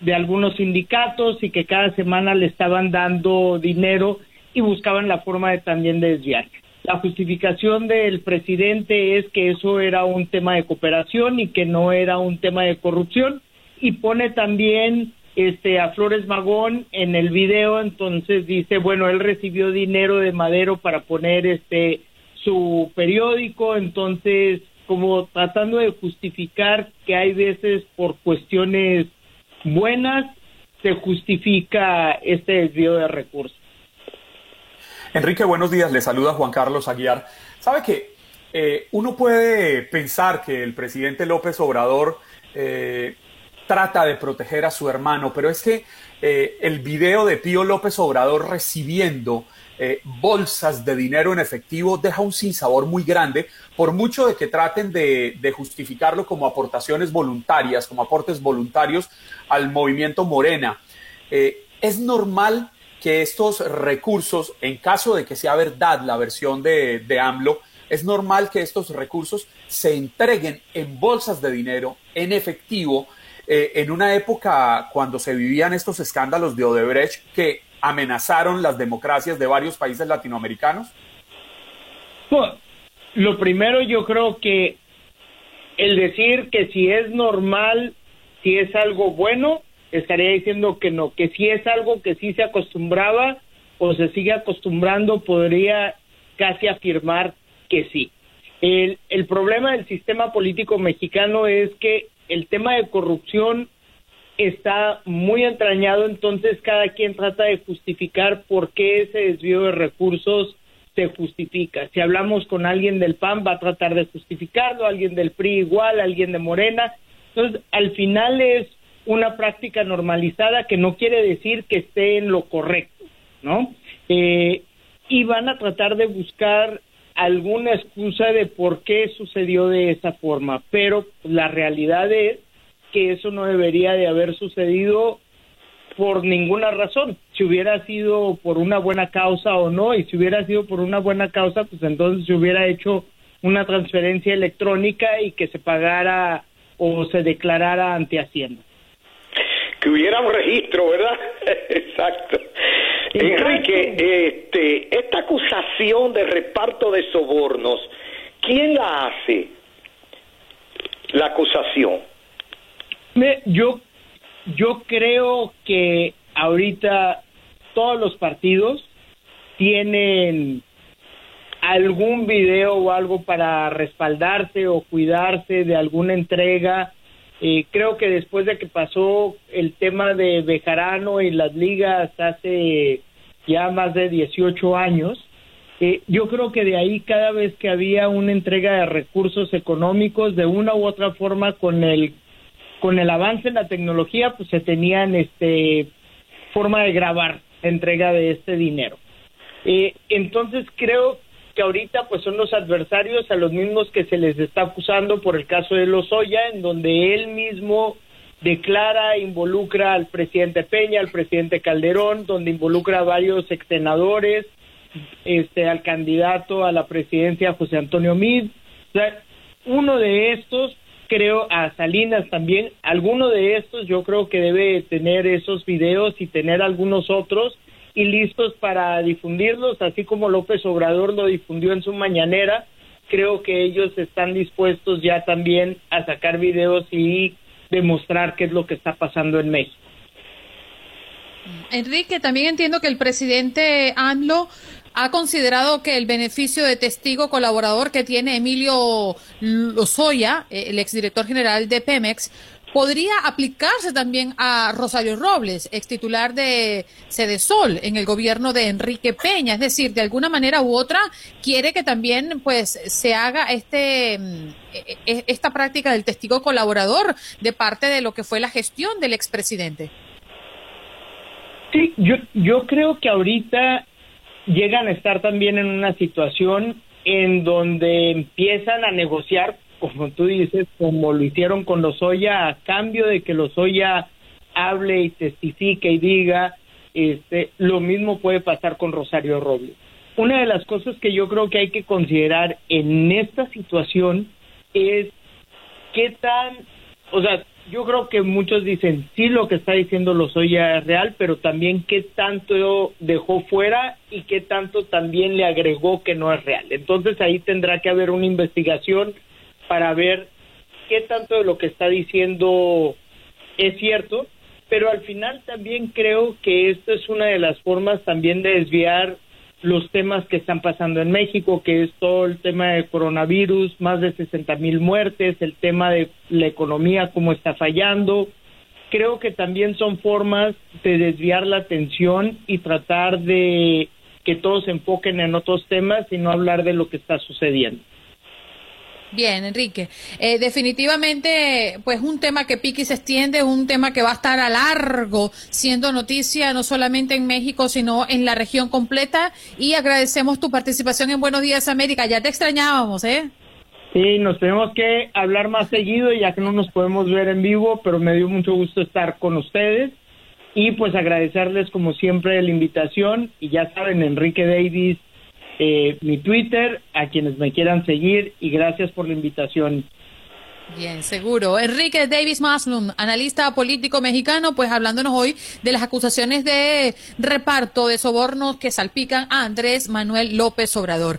de algunos sindicatos y que cada semana le estaban dando dinero y buscaban la forma de también desviar. La justificación del presidente es que eso era un tema de cooperación y que no era un tema de corrupción y pone también este a Flores Magón en el video, entonces dice, bueno, él recibió dinero de Madero para poner este su periódico, entonces como tratando de justificar que hay veces por cuestiones buenas se justifica este desvío de recursos. Enrique, buenos días. Le saluda Juan Carlos Aguiar. Sabe que eh, uno puede pensar que el presidente López Obrador eh, trata de proteger a su hermano, pero es que eh, el video de Pío López Obrador recibiendo eh, bolsas de dinero en efectivo deja un sinsabor muy grande, por mucho de que traten de, justificarlo como aportaciones voluntarias, como aportes voluntarios al movimiento Morena. Eh, es normal que estos recursos, en caso de que sea verdad la versión de, AMLO, es normal que estos recursos se entreguen en bolsas de dinero, en efectivo, eh, en una época cuando se vivían estos escándalos de Odebrecht que amenazaron las democracias de varios países latinoamericanos? lo primero yo creo que el decir que si es normal, si es algo bueno, estaría diciendo que no, que si es algo que sí se acostumbraba o se sigue acostumbrando, podría casi afirmar que sí. El, el problema del sistema político mexicano es que el tema de corrupción está muy entrañado, entonces cada quien trata de justificar por qué ese desvío de recursos se justifica. Si hablamos con alguien del PAN, va a tratar de justificarlo, alguien del PRI igual, alguien de Morena. Entonces, al final es una práctica normalizada que no quiere decir que esté en lo correcto, ¿no? Eh, y van a tratar de buscar alguna excusa de por qué sucedió de esa forma, pero la realidad es que eso no debería de haber sucedido por ninguna razón. Si hubiera sido por una buena causa o no, y si hubiera sido por una buena causa, pues entonces se hubiera hecho una transferencia electrónica y que se pagara o se declarara ante Hacienda. Que hubiera un registro, ¿verdad? Exacto. Enrique, este, esta acusación de reparto de sobornos, ¿quién la hace? La acusación. Yo, yo creo que ahorita todos los partidos tienen algún video o algo para respaldarse o cuidarse de alguna entrega. Eh, creo que después de que pasó el tema de Bejarano y las ligas hace ya más de 18 años, eh, yo creo que de ahí cada vez que había una entrega de recursos económicos de una u otra forma con el con el avance en la tecnología pues se tenían este forma de grabar entrega de este dinero eh, entonces creo que ahorita pues son los adversarios a los mismos que se les está acusando por el caso de Lozoya, en donde él mismo declara, involucra al presidente Peña, al presidente Calderón, donde involucra a varios exsenadores, este, al candidato a la presidencia José Antonio Mid. O sea, uno de estos, creo, a Salinas también, alguno de estos yo creo que debe tener esos videos y tener algunos otros y listos para difundirlos, así como López Obrador lo difundió en su mañanera. Creo que ellos están dispuestos ya también a sacar videos y demostrar qué es lo que está pasando en México. Enrique, también entiendo que el presidente AMLO ha considerado que el beneficio de testigo colaborador que tiene Emilio Lozoya, el exdirector general de Pemex, podría aplicarse también a Rosario Robles, ex titular de Sol en el gobierno de Enrique Peña. Es decir, de alguna manera u otra, quiere que también pues se haga este mm, e, e, esta práctica del testigo colaborador de parte de lo que fue la gestión del expresidente. Sí, yo, yo creo que ahorita llegan a estar también en una situación en donde empiezan a negociar como tú dices, como lo hicieron con Lozoya, a cambio de que Lozoya hable y testifique y diga este, lo mismo puede pasar con Rosario Robles. Una de las cosas que yo creo que hay que considerar en esta situación es qué tan, o sea, yo creo que muchos dicen, sí, lo que está diciendo Lozoya es real, pero también qué tanto dejó fuera y qué tanto también le agregó que no es real. Entonces ahí tendrá que haber una investigación para ver qué tanto de lo que está diciendo es cierto, pero al final también creo que esto es una de las formas también de desviar los temas que están pasando en México, que es todo el tema de coronavirus, más de 60 mil muertes, el tema de la economía, cómo está fallando. Creo que también son formas de desviar la atención y tratar de que todos se enfoquen en otros temas y no hablar de lo que está sucediendo. Bien, Enrique. Eh, definitivamente, pues un tema que pique y se extiende, un tema que va a estar a largo siendo noticia no solamente en México, sino en la región completa. Y agradecemos tu participación en Buenos Días América. Ya te extrañábamos, ¿eh? Sí, nos tenemos que hablar más seguido ya que no nos podemos ver en vivo, pero me dio mucho gusto estar con ustedes y pues agradecerles como siempre la invitación y ya saben, Enrique Davis eh, mi Twitter, a quienes me quieran seguir y gracias por la invitación. Bien, seguro. Enrique Davis Maslum, analista político mexicano, pues hablándonos hoy de las acusaciones de reparto de sobornos que salpican a Andrés Manuel López Obrador.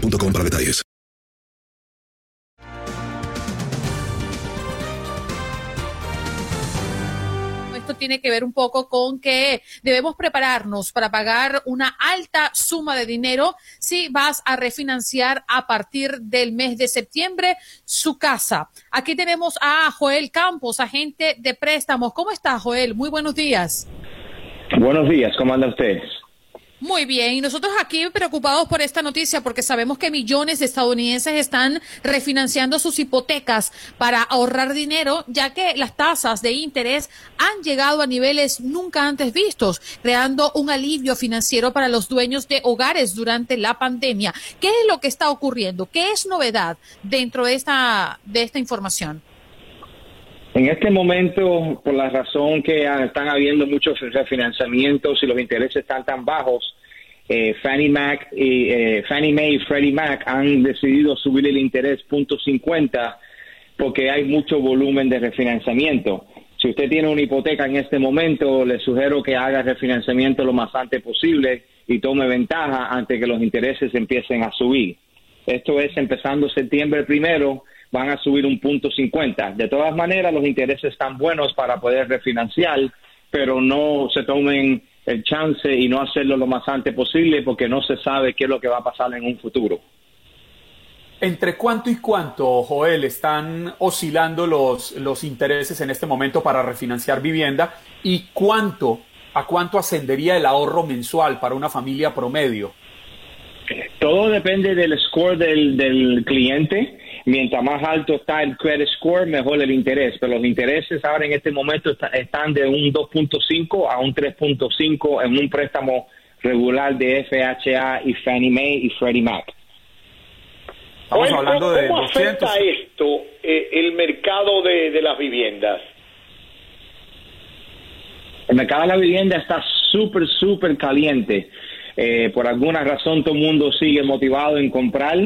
para detalles. Esto tiene que ver un poco con que debemos prepararnos para pagar una alta suma de dinero si vas a refinanciar a partir del mes de septiembre su casa. Aquí tenemos a Joel Campos, agente de préstamos. ¿Cómo está, Joel? Muy buenos días. Buenos días, ¿cómo anda usted? Muy bien, y nosotros aquí preocupados por esta noticia porque sabemos que millones de estadounidenses están refinanciando sus hipotecas para ahorrar dinero, ya que las tasas de interés han llegado a niveles nunca antes vistos, creando un alivio financiero para los dueños de hogares durante la pandemia. ¿Qué es lo que está ocurriendo? ¿Qué es novedad dentro de esta, de esta información? En este momento, por la razón que están habiendo muchos refinanciamientos y los intereses están tan bajos, eh, Fannie Mac y eh, Fannie Mae y Freddie Mac han decidido subir el interés punto .50 porque hay mucho volumen de refinanciamiento. Si usted tiene una hipoteca en este momento, le sugiero que haga refinanciamiento lo más antes posible y tome ventaja antes que los intereses empiecen a subir. Esto es empezando septiembre primero van a subir un punto cincuenta. De todas maneras, los intereses están buenos para poder refinanciar, pero no se tomen el chance y no hacerlo lo más antes posible porque no se sabe qué es lo que va a pasar en un futuro. ¿Entre cuánto y cuánto, Joel, están oscilando los, los intereses en este momento para refinanciar vivienda? ¿Y cuánto, a cuánto ascendería el ahorro mensual para una familia promedio? Todo depende del score del, del cliente mientras más alto está el credit score, mejor el interés. Pero los intereses ahora en este momento están de un 2.5 a un 3.5 en un préstamo regular de FHA y Fannie Mae y Freddie Mac. Estamos hablando de ¿Cómo afecta esto eh, el mercado de, de las viviendas? El mercado de la vivienda está súper, súper caliente. Eh, por alguna razón todo el mundo sigue motivado en comprar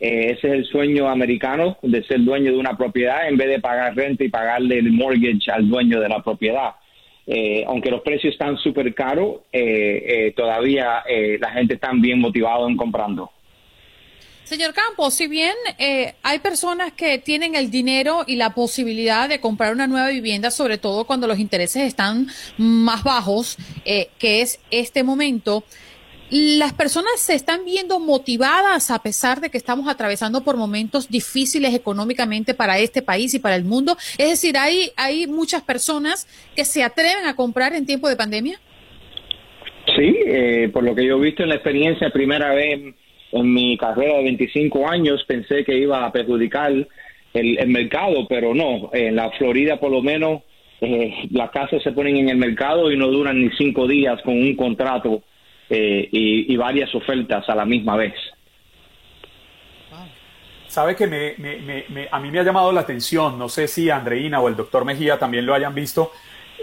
eh, ese es el sueño americano de ser dueño de una propiedad en vez de pagar renta y pagarle el mortgage al dueño de la propiedad. Eh, aunque los precios están súper caros, eh, todavía la gente está bien motivada en comprando. Señor Campos, si bien hay personas que tienen el dinero y la posibilidad de comprar una nueva vivienda, sobre todo cuando los intereses están más bajos, que es este momento, las personas se están viendo motivadas a pesar de que estamos atravesando por momentos difíciles económicamente para este país y para el mundo. Es decir, hay, hay muchas personas que se atreven a comprar en tiempo de pandemia. Sí, eh, por lo que yo he visto en la experiencia, primera vez en mi carrera de 25 años pensé que iba a perjudicar el, mercado, pero no. En la Florida, por lo menos, eh, las casas se ponen en el mercado y no duran ni cinco días con un contrato eh, y, varias ofertas a la misma vez. Sabe que me, a mí me ha llamado la atención, no sé si Andreina o el doctor Mejía también lo hayan visto,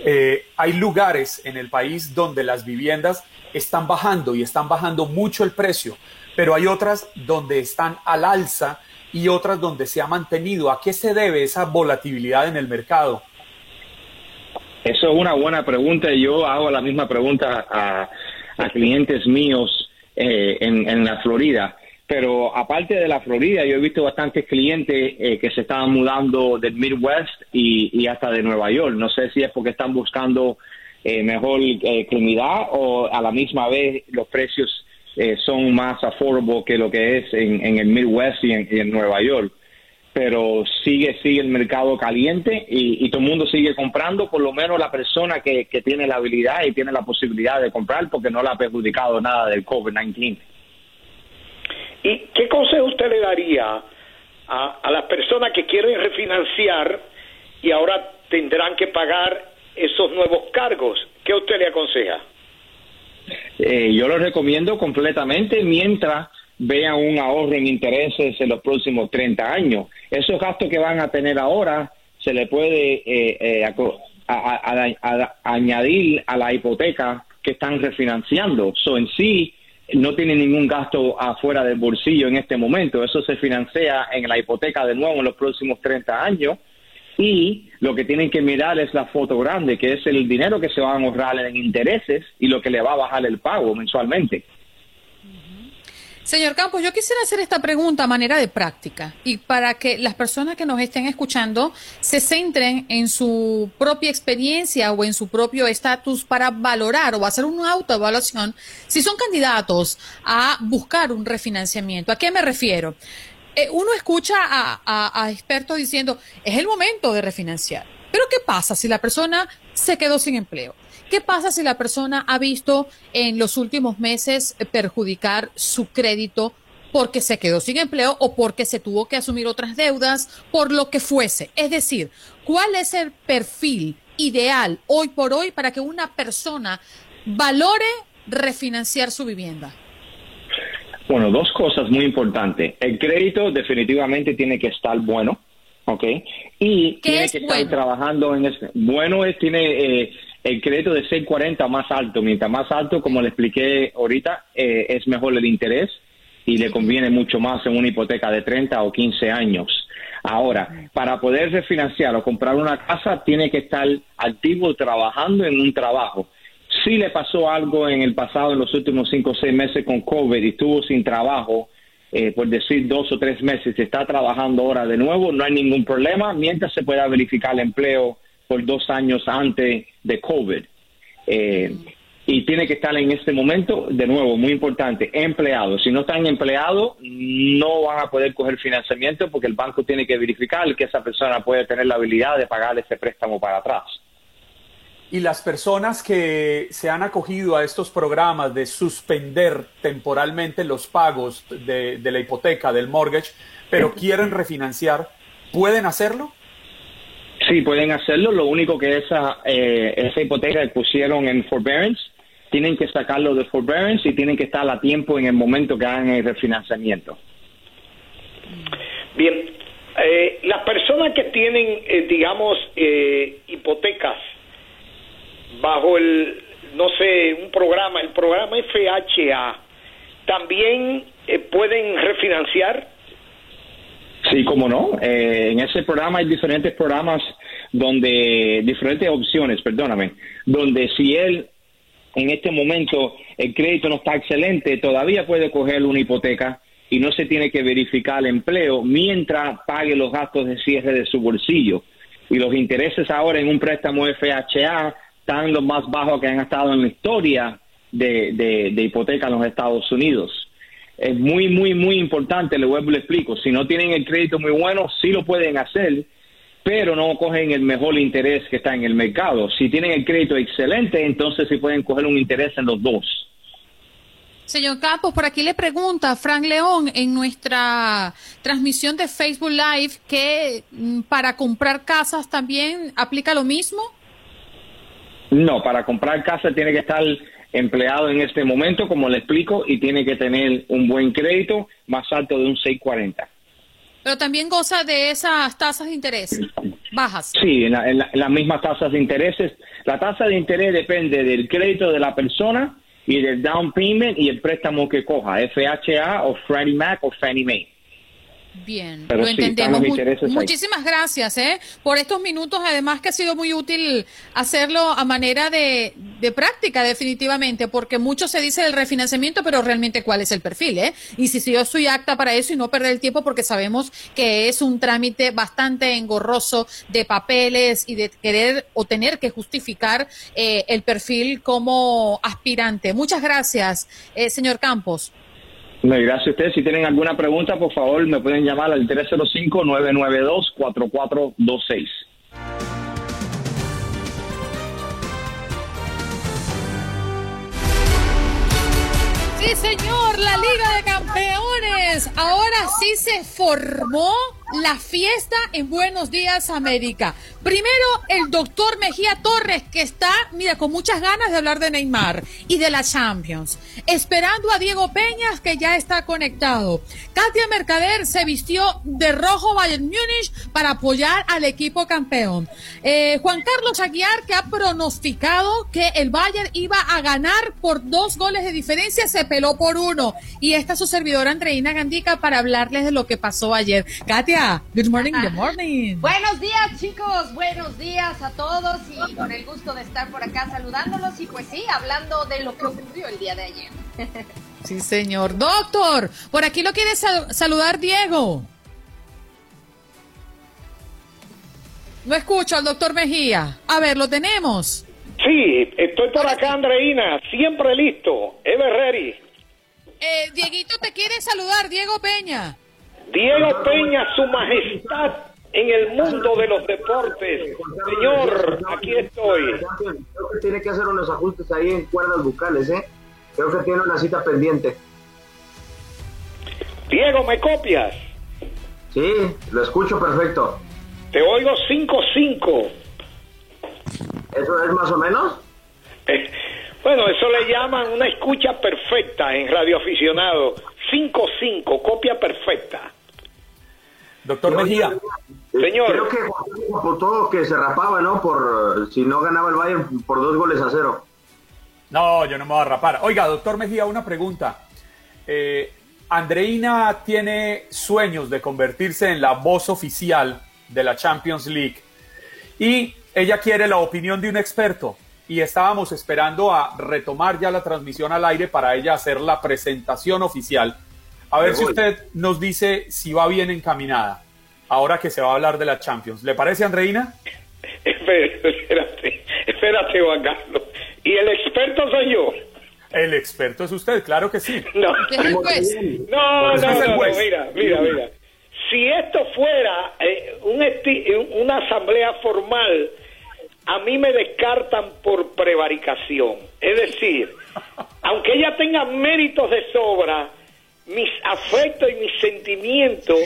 eh, hay lugares en el país donde las viviendas están bajando y están bajando mucho el precio, pero hay otras donde están al alza y otras donde se ha mantenido. ¿A qué se debe esa volatilidad en el mercado? Eso es una buena pregunta. Yo hago la misma pregunta a, clientes míos eh, en, la Florida. Pero aparte de la Florida, yo he visto bastantes clientes eh, que se estaban mudando del Midwest y, hasta de Nueva York. No sé si es porque están buscando eh, mejor eh, o a la misma vez los precios eh, son más affordable que lo que es en, el Midwest y en, Nueva York. Pero sigue, sigue el mercado caliente y, todo el mundo sigue comprando, por lo menos la persona que, que tiene la habilidad y tiene la posibilidad de comprar porque no le ha perjudicado nada del COVID-19. ¿Y qué consejo usted le daría a, a las personas que quieren refinanciar y ahora tendrán que pagar esos nuevos cargos? ¿Qué usted le aconseja? Eh, yo lo recomiendo completamente mientras vean un ahorro en intereses en los próximos 30 años. Esos gastos que van a tener ahora se le puede eh, eh, añadir a la hipoteca que están refinanciando. So, en sí, no tiene ningún gasto afuera del bolsillo en este momento. Eso se financia en la hipoteca de nuevo en los próximos 30 años. Y lo que tienen que mirar es la foto grande, que es el dinero que se va a ahorrar en intereses y lo que le va a bajar el pago mensualmente. Señor Campos, yo quisiera hacer esta pregunta a manera de práctica y para que las personas que nos estén escuchando se centren en su propia experiencia o en su propio estatus para valorar o hacer una autoevaluación si son candidatos a buscar un refinanciamiento. ¿A qué me refiero? Eh, uno escucha a, expertos diciendo, es el momento de refinanciar. Pero ¿qué pasa si la persona se quedó sin empleo? ¿Qué pasa si la persona ha visto en los últimos meses perjudicar su crédito porque se quedó sin empleo o porque se tuvo que asumir otras deudas, por lo que fuese? Es decir, ¿cuál es el perfil ideal hoy por hoy para que una persona valore refinanciar su vivienda? Bueno, dos cosas muy importantes. El crédito definitivamente tiene que estar bueno, ¿ok? Y tiene que estar trabajando en este. Bueno es, tiene eh, el crédito de 640 más alto. Mientras más alto, como le expliqué ahorita, eh, es mejor el interés y le conviene mucho más en una hipoteca de 30 o 15 años. Ahora, para poder refinanciar o comprar una casa, tiene que estar activo trabajando en un trabajo si le pasó algo en el pasado, en los últimos cinco o seis meses con COVID y estuvo sin trabajo, eh, por decir dos o tres meses, está trabajando ahora de nuevo, no hay ningún problema mientras se pueda verificar el empleo por dos años antes de COVID. Eh, y tiene que estar en este momento, de nuevo, muy importante, empleado. Si no están empleados, no van a poder coger financiamiento porque el banco tiene que verificar que esa persona puede tener la habilidad de pagar ese préstamo para atrás. Y las personas que se han acogido a estos programas de suspender temporalmente los pagos de, la hipoteca, del mortgage, pero quieren refinanciar, ¿pueden hacerlo? Sí, pueden hacerlo. Lo único que esa, eh, esa hipoteca que pusieron en forbearance, tienen que sacarlo de forbearance y tienen que estar a tiempo en el momento que hagan el refinanciamiento. Bien, eh, las personas que tienen, eh, digamos, hipotecas bajo el, no sé, un programa, el programa FHA, ¿también eh, pueden refinanciar? Sí, cómo no. Eh, en ese programa hay diferentes programas donde, diferentes opciones, perdóname, donde si él en este momento el crédito no está excelente, todavía puede coger una hipoteca y no se tiene que verificar el empleo mientras pague los gastos de cierre de su bolsillo. Y los intereses ahora en un préstamo FHA están los más bajos que han estado en la historia de, de, hipoteca en los Estados Unidos. Es muy, muy, muy importante, le vuelvo y le explico. Si no tienen el crédito muy bueno, sí lo pueden hacer, pero no cogen el mejor interés que está en el mercado. Si tienen el crédito excelente, entonces sí pueden coger un interés en los dos. Señor Campos, por aquí le pregunta Frank León en nuestra transmisión de Facebook Live que mm, para comprar casas también aplica lo mismo. No, para comprar casa tiene que estar empleado en este momento, como le explico, y tiene que tener un buen crédito más alto de un 640. Pero también goza de esas tasas de interés bajas. Sí, en, en las mismas tasas de intereses. La tasa de interés depende del crédito de la persona y del down payment y el préstamo que coja, FHA o Freddie Mac o Fannie Mae. Bien, lo entendemos. muchísimas gracias ¿eh? por estos minutos, además que ha sido muy útil hacerlo a manera de, de, práctica, definitivamente, porque mucho se dice del refinanciamiento, pero realmente cuál es el perfil. ¿eh? Y si, si yo soy acta para eso y no perder el tiempo, porque sabemos que es un trámite bastante engorroso de papeles y de querer o tener que justificar eh, el perfil como aspirante. Muchas gracias, eh, señor Campos. Gracias a ustedes. Si tienen alguna pregunta, por favor, me pueden llamar al 305-992-4426. Sí, señor, la Liga de Campeones. Ahora sí se formó la fiesta en Buenos Días América. Primero, el doctor Mejía Torres, que está, mira, con muchas ganas de hablar de Neymar y de la Champions. Esperando a Diego Peñas, que ya está conectado. Katia Mercader se vistió de rojo Bayern Múnich para apoyar al equipo campeón. Eh, Juan Carlos Aguiar, que ha pronosticado que el Bayern iba a ganar por dos goles de diferencia, se peló por uno. Y esta es su servidora Andreina Gandica para hablarles de lo que pasó ayer. Katia, Good morning, good morning. Buenos días, chicos. Buenos días a todos y con el gusto de estar por acá saludándolos y pues sí, hablando de lo que ocurrió el día de ayer. Sí, señor. Doctor, por aquí lo quiere saludar Diego. No escucho al doctor Mejía. A ver, lo tenemos. Sí, estoy por acá, Andreina. Siempre listo. Ever ready. Eh, Dieguito te quiere saludar, Diego Peña. Diego Peña, su majestad en el mundo de los deportes. Señor, aquí estoy. Creo que tiene que hacer unos ajustes ahí en cuerdas bucales, ¿eh? Creo que tiene una cita pendiente. Diego, ¿me copias? Sí, lo escucho perfecto. Te oigo 5-5. ¿Eso es más o menos? Eh, bueno, eso le llaman una escucha perfecta en Radio Aficionado. 5-5, copia perfecta. Doctor Mejía. Señor. Creo que por todo que se rapaba, ¿no? Por si no ganaba el Bayern por dos goles a cero. No, yo no me voy a rapar. Oiga, doctor Mejía, una pregunta. Eh, Andreina tiene sueños de convertirse en la voz oficial de la Champions League y ella quiere la opinión de un experto y estábamos esperando a retomar ya la transmisión al aire para ella hacer la presentación oficial a ver si usted nos dice si va bien encaminada, ahora que se va a hablar de la Champions. ¿Le parece, Andreina? Espérate, espérate, Juan Carlos. ¿Y el experto soy yo? El experto es usted, claro que sí. No, no, no, mira, mira, mira. Si esto fuera eh, un una asamblea formal, a mí me descartan por prevaricación. Es decir, aunque ella tenga méritos de sobra, mis afectos y mis sentimientos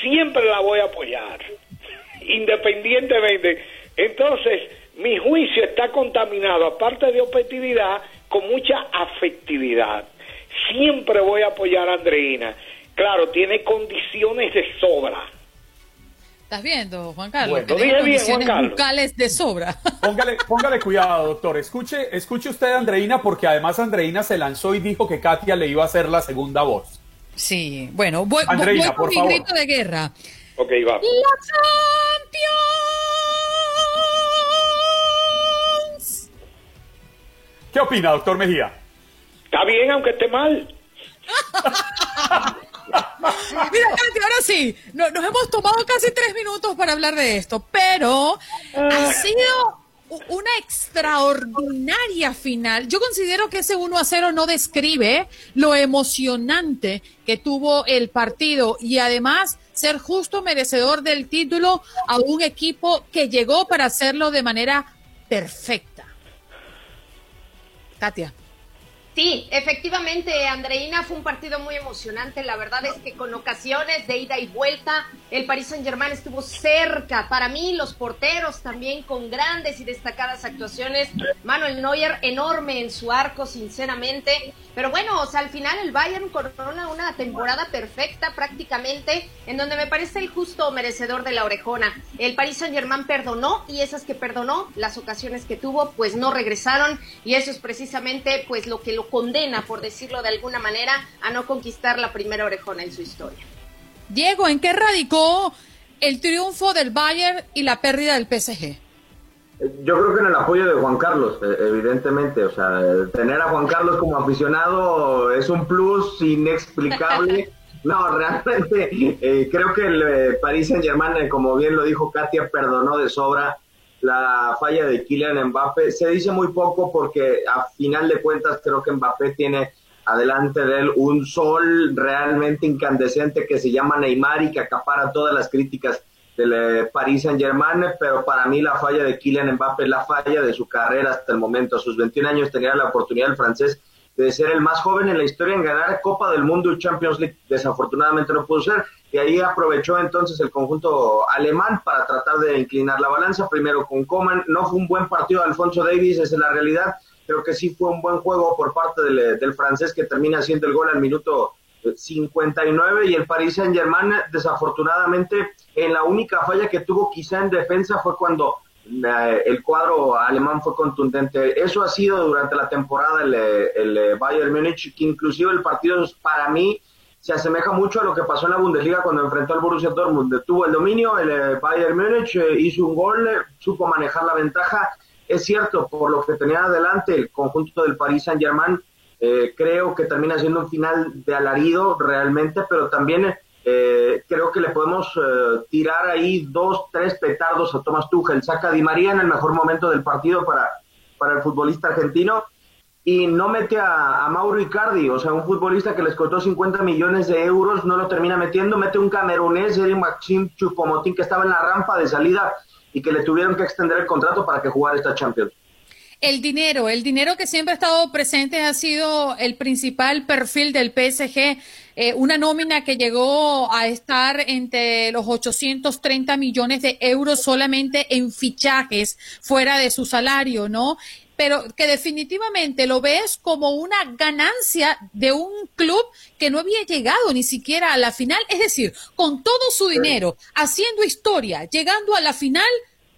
siempre la voy a apoyar, independientemente. Entonces, mi juicio está contaminado, aparte de objetividad, con mucha afectividad. Siempre voy a apoyar a Andreina. Claro, tiene condiciones de sobra. ¿Estás viendo, Juan Carlos? Bueno, tiene condiciones bucales de sobra. Póngale, póngale cuidado, doctor. Escuche, escuche usted a Andreina, porque además Andreina se lanzó y dijo que Katia le iba a hacer la segunda voz. Sí, bueno, voy, Andreina, por mi grito de guerra. Ok, va. ¡La Champions! ¿Qué opina, doctor Mejía? Está bien, aunque esté mal. Mira, Katy, ahora sí, nos hemos tomado casi tres minutos para hablar de esto, pero ha ah. sido una extraordinaria final. Yo considero que ese 1 a 0 no describe lo emocionante que tuvo el partido y además ser justo merecedor del título a un equipo que llegó para hacerlo de manera perfecta. Katia. Sí, efectivamente, Andreina, fue un partido muy emocionante. La verdad es que con ocasiones de ida y vuelta, el Paris Saint-Germain estuvo cerca. Para mí, los porteros también con grandes y destacadas actuaciones. Manuel Neuer, enorme en su arco, sinceramente. Pero bueno, o sea, al final el Bayern corona una temporada perfecta prácticamente, en donde me parece el justo merecedor de la orejona. El Paris Saint-Germain perdonó y esas que perdonó, las ocasiones que tuvo, pues no regresaron. Y eso es precisamente pues lo que lo condena, por decirlo de alguna manera, a no conquistar la primera orejona en su historia. Diego, ¿en qué radicó el triunfo del Bayern y la pérdida del PSG? Yo creo que en el apoyo de Juan Carlos, eh, evidentemente. O sea, tener a Juan Carlos como aficionado es un plus inexplicable. No, realmente eh, creo que el eh, Paris Saint Germain, como bien lo dijo Katia, perdonó de sobra la falla de Kylian Mbappé. Se dice muy poco porque a final de cuentas creo que Mbappé tiene adelante de él un sol realmente incandescente que se llama Neymar y que acapara todas las críticas del eh, Paris Saint Germain, pero para mí la falla de Kylian Mbappé es la falla de su carrera hasta el momento. A sus 21 años tenía la oportunidad el francés de ser el más joven en la historia en ganar Copa del Mundo y Champions League. Desafortunadamente no pudo ser y ahí aprovechó entonces el conjunto alemán para tratar de inclinar la balanza, primero con Coman, no fue un buen partido de Alfonso Davis, esa es la realidad, creo que sí fue un buen juego por parte del, del francés que termina haciendo el gol al minuto 59 y el Paris Saint Germain desafortunadamente en la única falla que tuvo quizá en defensa fue cuando eh, el cuadro alemán fue contundente. Eso ha sido durante la temporada el, el Bayern Múnich, que inclusive el partido para mí se asemeja mucho a lo que pasó en la Bundesliga cuando enfrentó al Borussia Dortmund. Tuvo el dominio, el eh, Bayern Múnich eh, hizo un gol, supo manejar la ventaja. Es cierto, por lo que tenía adelante el conjunto del Paris Saint-Germain, eh, creo que termina siendo un final de alarido realmente, pero también creo que le podemos tirar ahí dos, tres petardos a Thomas Tuchel. Saca Di María en el mejor momento del partido para, para el futbolista argentino y no mete a, Mauro Icardi, o sea, un futbolista que les costó 50 millones de euros, no lo termina metiendo, mete un camerunés, Eric Maxim Chupomotín, que estaba en la rampa de salida y que le tuvieron que extender el contrato para que jugara esta Champions. El dinero, el dinero que siempre ha estado presente ha sido el principal perfil del PSG, eh, una nómina que llegó a estar entre los 830 millones de euros solamente en fichajes fuera de su salario, ¿no? Pero que definitivamente lo ves como una ganancia de un club que no había llegado ni siquiera a la final, es decir, con todo su dinero, haciendo historia, llegando a la final,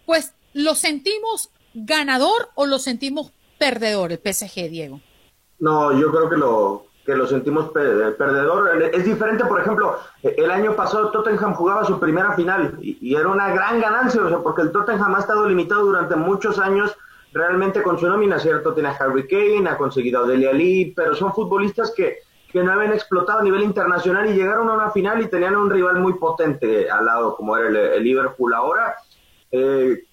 pues lo sentimos ganador o lo sentimos perdedor el PSG, Diego. No, yo creo que lo que lo sentimos perdedor. Es diferente, por ejemplo, el año pasado Tottenham jugaba su primera final y, y era una gran ganancia, o sea, porque el Tottenham ha estado limitado durante muchos años realmente con su nómina, ¿cierto? Tiene a Harry Kane, ha conseguido a Dele Ali, pero son futbolistas que, que no habían explotado a nivel internacional y llegaron a una final y tenían un rival muy potente al lado, como era el, Liverpool ahora. Eh,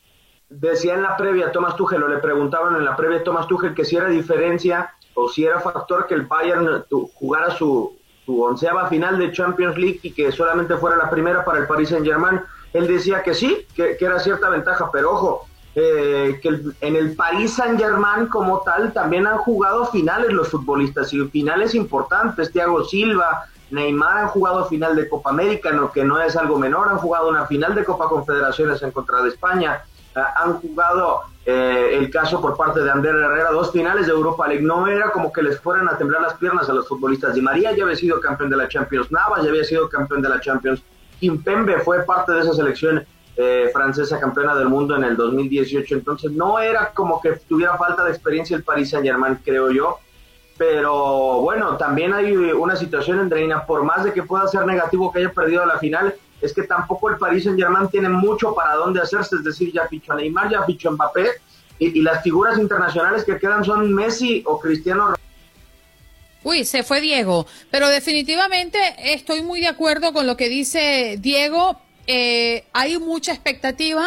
decía en la previa Thomas Tuchel, o le preguntaban en la previa Thomas Tuchel que si era diferencia o si era factor que el Bayern jugara su, su onceava final de Champions League y que solamente fuera la primera para el Paris Saint Germain. Él decía que sí, que, que era cierta ventaja, pero ojo, eh, que en el Paris Saint Germain como tal también han jugado finales los futbolistas y finales importantes. Thiago Silva, Neymar han jugado final de Copa América, lo que no es algo menor, han jugado una final de Copa Confederaciones en contra de España, eh, han jugado eh, el caso por parte de Ander Herrera, dos finales de Europa League. No era como que les fueran a temblar las piernas a los futbolistas. Di María ya había sido campeón de la Champions, Navas ya había sido campeón de la Champions, Kimpembe fue parte de esa selección eh, francesa campeona del mundo en el 2018. Entonces no era como que tuviera falta de experiencia el Paris Saint Germain, creo yo. Pero bueno, también hay una situación, Andreina, por más de que pueda ser negativo que haya perdido la final, es que tampoco el Paris Saint Germain tiene mucho para dónde hacerse, es decir, ya fichó a Neymar, ya fichó a Mbappé, y, y las figuras internacionales que quedan son Messi o Cristiano Ronaldo. Uy, se fue Diego, pero definitivamente estoy muy de acuerdo con lo que dice Diego, eh, hay mucha expectativa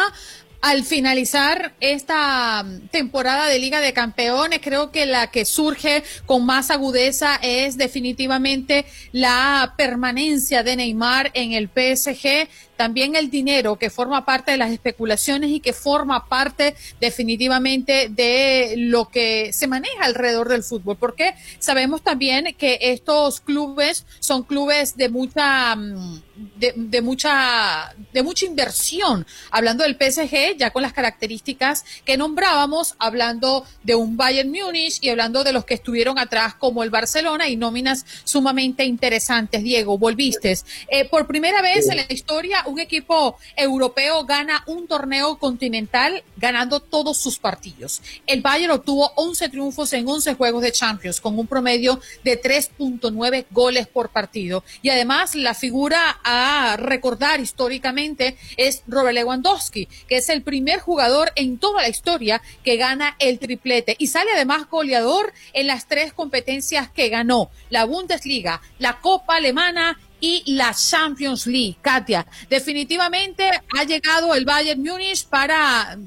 al finalizar esta temporada de Liga de Campeones, creo que la que surge con más agudeza es definitivamente la permanencia de Neymar en el PSG también el dinero que forma parte de las especulaciones y que forma parte definitivamente de lo que se maneja alrededor del fútbol, porque sabemos también que estos clubes son clubes de mucha mm, de, mucha de mucha inversión. Hablando del PSG, ya con las características que nombrábamos, hablando de un Bayern Múnich y hablando de los que estuvieron atrás como el Barcelona y nóminas sumamente interesantes. Diego, volviste. Eh, por primera vez en la historia, un equipo europeo gana un torneo continental ganando todos sus partidos. El Bayern obtuvo 11 triunfos en 11 juegos de Champions con un promedio de 3.9 goles por partido. Y además la figura a recordar históricamente es Robert Lewandowski, que es el primer jugador en toda la historia que gana el triplete y sale además goleador en las tres competencias que ganó, la Bundesliga, la Copa Alemana y la Champions League. Katia, definitivamente ha llegado el Bayern Múnich para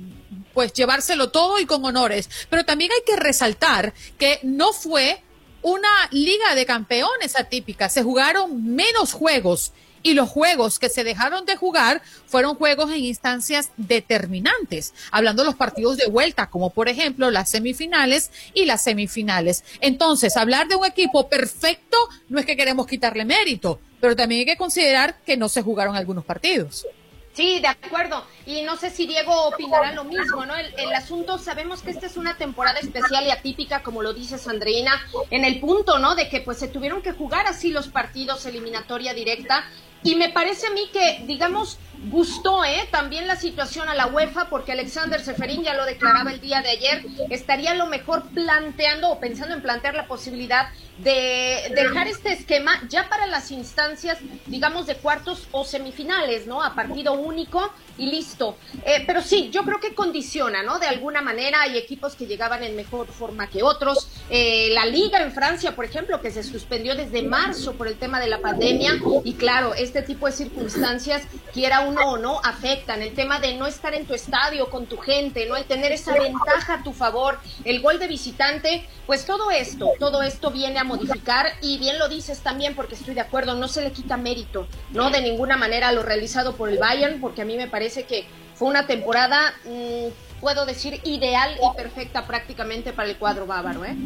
pues llevárselo todo y con honores, pero también hay que resaltar que no fue una liga de campeones atípica, se jugaron menos juegos y los juegos que se dejaron de jugar fueron juegos en instancias determinantes, hablando de los partidos de vuelta, como por ejemplo las semifinales y las semifinales. Entonces, hablar de un equipo perfecto no es que queremos quitarle mérito, pero también hay que considerar que no se jugaron algunos partidos. Sí, de acuerdo. Y no sé si Diego opinará lo mismo, ¿no? El, el, asunto, sabemos que esta es una temporada especial y atípica, como lo dice Sandrina, en el punto, ¿no? De que pues se tuvieron que jugar así los partidos eliminatoria directa y me parece a mí que, digamos, gustó ¿eh? también la situación a la UEFA porque Alexander Seferín ya lo declaraba el día de ayer, estaría a lo mejor planteando o pensando en plantear la posibilidad de dejar este esquema ya para las instancias, digamos, de cuartos o semifinales, ¿no? A partido único y listo. Eh, pero sí, yo creo que condiciona, ¿no? De alguna manera hay equipos que llegaban en mejor forma que otros. Eh, la liga en Francia, por ejemplo, que se suspendió desde marzo por el tema de la pandemia y claro, este tipo de circunstancias, quiera uno o no, afectan. El tema de no estar en tu estadio con tu gente, ¿no? El tener esa ventaja a tu favor, el gol de visitante, pues todo esto, todo esto viene a modificar y bien lo dices también porque estoy de acuerdo, no se le quita mérito, ¿no? De ninguna manera lo realizado por el Bayern, porque a mí me parece que fue una temporada, mm, puedo decir, ideal y perfecta prácticamente para el cuadro bávaro. ¿eh?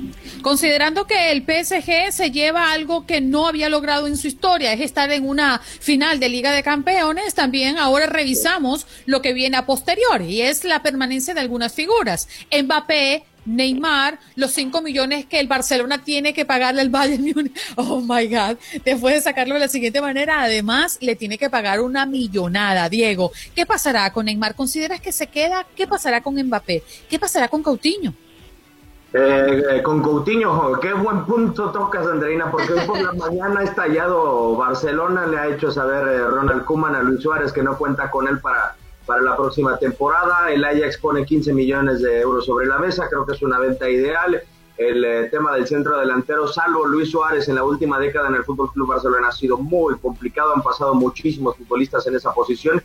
Considerando que el PSG se lleva algo que no había logrado en su historia, es estar en una final de Liga de Campeones, también ahora revisamos lo que viene a posterior y es la permanencia de algunas figuras. Mbappé, Neymar, los 5 millones que el Barcelona tiene que pagarle al Bayern Múnich. Oh my God. Después de sacarlo de la siguiente manera, además le tiene que pagar una millonada. Diego, ¿qué pasará con Neymar? ¿Consideras que se queda? ¿Qué pasará con Mbappé? ¿Qué pasará con Coutinho? Eh, eh, con Coutinho, qué buen punto tocas, Andreina, porque hoy por la mañana ha estallado Barcelona, le ha hecho saber eh, Ronald Koeman a Luis Suárez que no cuenta con él para para la próxima temporada. El Ajax pone 15 millones de euros sobre la mesa, creo que es una venta ideal. El eh, tema del centro delantero, salvo Luis Suárez en la última década en el Fútbol Club Barcelona ha sido muy complicado, han pasado muchísimos futbolistas en esa posición.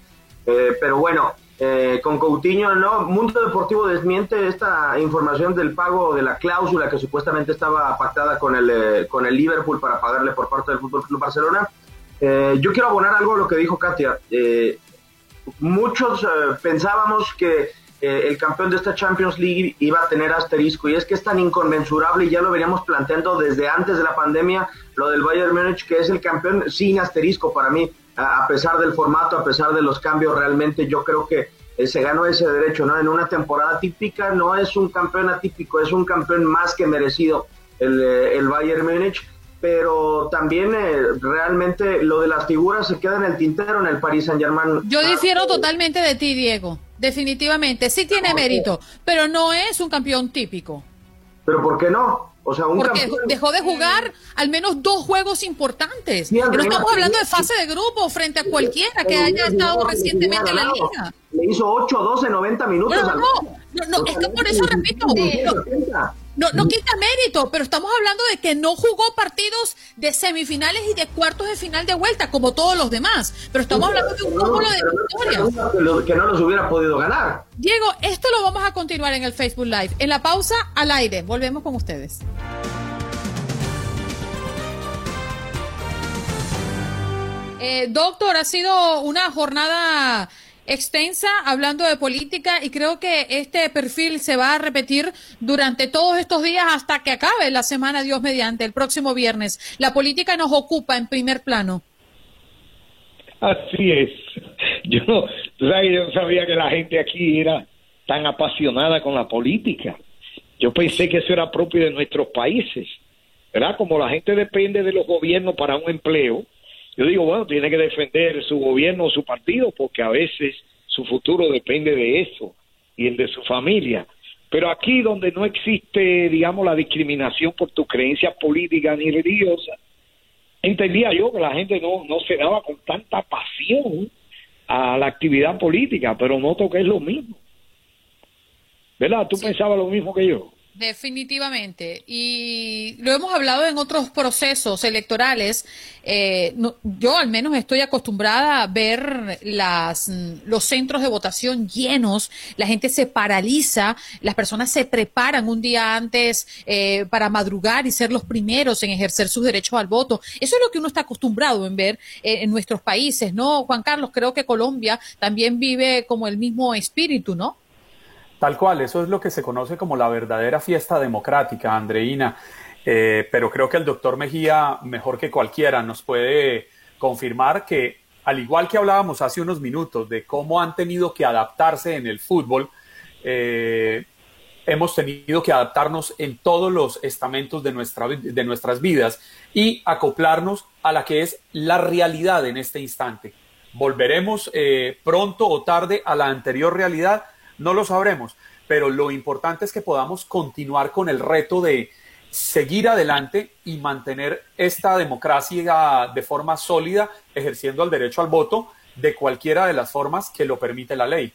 Eh, pero bueno, eh, con Coutinho, ¿no? Mundo Deportivo desmiente esta información del pago de la cláusula que supuestamente estaba pactada con el, con el Liverpool para pagarle por parte del Fútbol Club Barcelona. yo quiero abonar algo a lo que dijo Katia muchos eh, pensábamos que eh, el campeón de esta Champions League iba a tener asterisco y es que es tan inconmensurable y ya lo veníamos planteando desde antes de la pandemia lo del Bayern Múnich que es el campeón sin asterisco para mí a pesar del formato a pesar de los cambios realmente yo creo que eh, se ganó ese derecho no en una temporada típica no es un campeón atípico es un campeón más que merecido el, el Bayern Múnich pero también eh, realmente lo de las figuras se queda en el tintero en el Paris Saint Germain. Yo difiero totalmente de ti, Diego. Definitivamente, sí tiene mérito, pero no es un campeón típico. ¿Pero por qué no? O sea, un Porque dejó de jugar al menos dos juegos importantes. no estamos hablando de fase de grupo frente a cualquiera que haya estado recientemente en la liga. Le hizo 8 12 90 minutos. No, no, no, no, es que por eso repito. No, no quita mérito, pero estamos hablando de que no jugó partidos de semifinales y de cuartos de final de vuelta, como todos los demás. Pero estamos hablando de un cúmulo de victorias. Que no los hubiera podido ganar. Diego, esto lo vamos a continuar en el Facebook Live. En la pausa, al aire. Volvemos con ustedes. Eh, doctor, ha sido una jornada extensa hablando de política y creo que este perfil se va a repetir durante todos estos días hasta que acabe la semana Dios mediante el próximo viernes. La política nos ocupa en primer plano. Así es. Yo no, sabía que la gente aquí era tan apasionada con la política. Yo pensé que eso era propio de nuestros países. ¿Verdad? Como la gente depende de los gobiernos para un empleo, yo digo, bueno, tiene que defender su gobierno o su partido porque a veces su futuro depende de eso y el de su familia. Pero aquí donde no existe, digamos, la discriminación por tu creencia política ni religiosa, entendía yo que la gente no, no se daba con tanta pasión a la actividad política, pero noto que es lo mismo. ¿Verdad? ¿Tú pensabas lo mismo que yo? Definitivamente. Y lo hemos hablado en otros procesos electorales. Eh, yo al menos estoy acostumbrada a ver las, los centros de votación llenos, la gente se paraliza, las personas se preparan un día antes eh, para madrugar y ser los primeros en ejercer sus derechos al voto. Eso es lo que uno está acostumbrado en ver eh, en nuestros países, ¿no? Juan Carlos, creo que Colombia también vive como el mismo espíritu, ¿no? Tal cual, eso es lo que se conoce como la verdadera fiesta democrática, Andreina. Eh, pero creo que el doctor Mejía, mejor que cualquiera, nos puede confirmar que, al igual que hablábamos hace unos minutos de cómo han tenido que adaptarse en el fútbol, eh, hemos tenido que adaptarnos en todos los estamentos de, nuestra, de nuestras vidas y acoplarnos a la que es la realidad en este instante. ¿Volveremos eh, pronto o tarde a la anterior realidad? No lo sabremos, pero lo importante es que podamos continuar con el reto de seguir adelante y mantener esta democracia de forma sólida, ejerciendo el derecho al voto de cualquiera de las formas que lo permite la ley.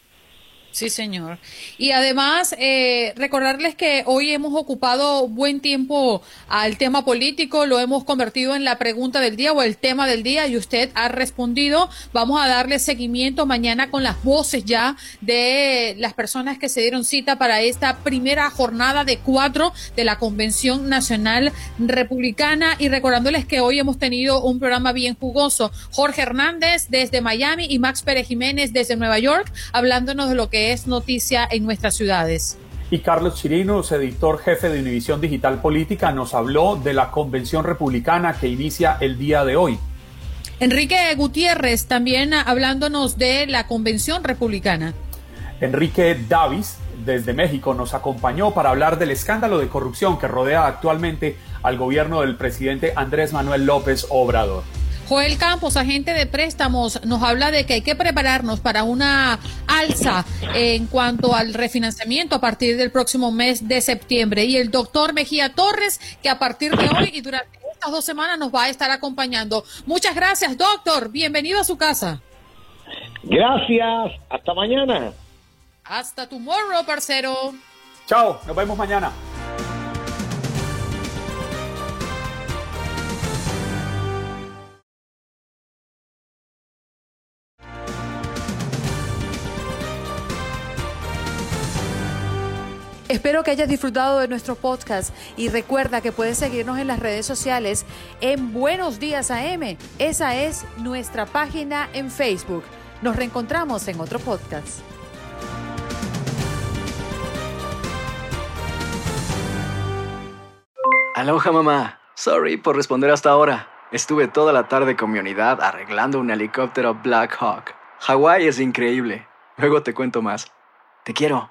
Sí, señor. Y además, eh, recordarles que hoy hemos ocupado buen tiempo al tema político, lo hemos convertido en la pregunta del día o el tema del día y usted ha respondido. Vamos a darle seguimiento mañana con las voces ya de las personas que se dieron cita para esta primera jornada de cuatro de la Convención Nacional Republicana y recordándoles que hoy hemos tenido un programa bien jugoso. Jorge Hernández desde Miami y Max Pérez Jiménez desde Nueva York, hablándonos de lo que es noticia en nuestras ciudades. Y Carlos Chirinos, editor jefe de Univisión Digital Política, nos habló de la convención republicana que inicia el día de hoy. Enrique Gutiérrez también hablándonos de la convención republicana. Enrique Davis, desde México, nos acompañó para hablar del escándalo de corrupción que rodea actualmente al gobierno del presidente Andrés Manuel López Obrador. Joel Campos, agente de préstamos, nos habla de que hay que prepararnos para una alza en cuanto al refinanciamiento a partir del próximo mes de septiembre. Y el doctor Mejía Torres, que a partir de hoy y durante estas dos semanas nos va a estar acompañando. Muchas gracias, doctor. Bienvenido a su casa. Gracias. Hasta mañana. Hasta tomorrow, parcero. Chao. Nos vemos mañana. Espero que hayas disfrutado de nuestro podcast y recuerda que puedes seguirnos en las redes sociales en Buenos Días AM. Esa es nuestra página en Facebook. Nos reencontramos en otro podcast. Aloha mamá. Sorry por responder hasta ahora. Estuve toda la tarde con mi unidad arreglando un helicóptero Black Hawk. Hawái es increíble. Luego te cuento más. Te quiero.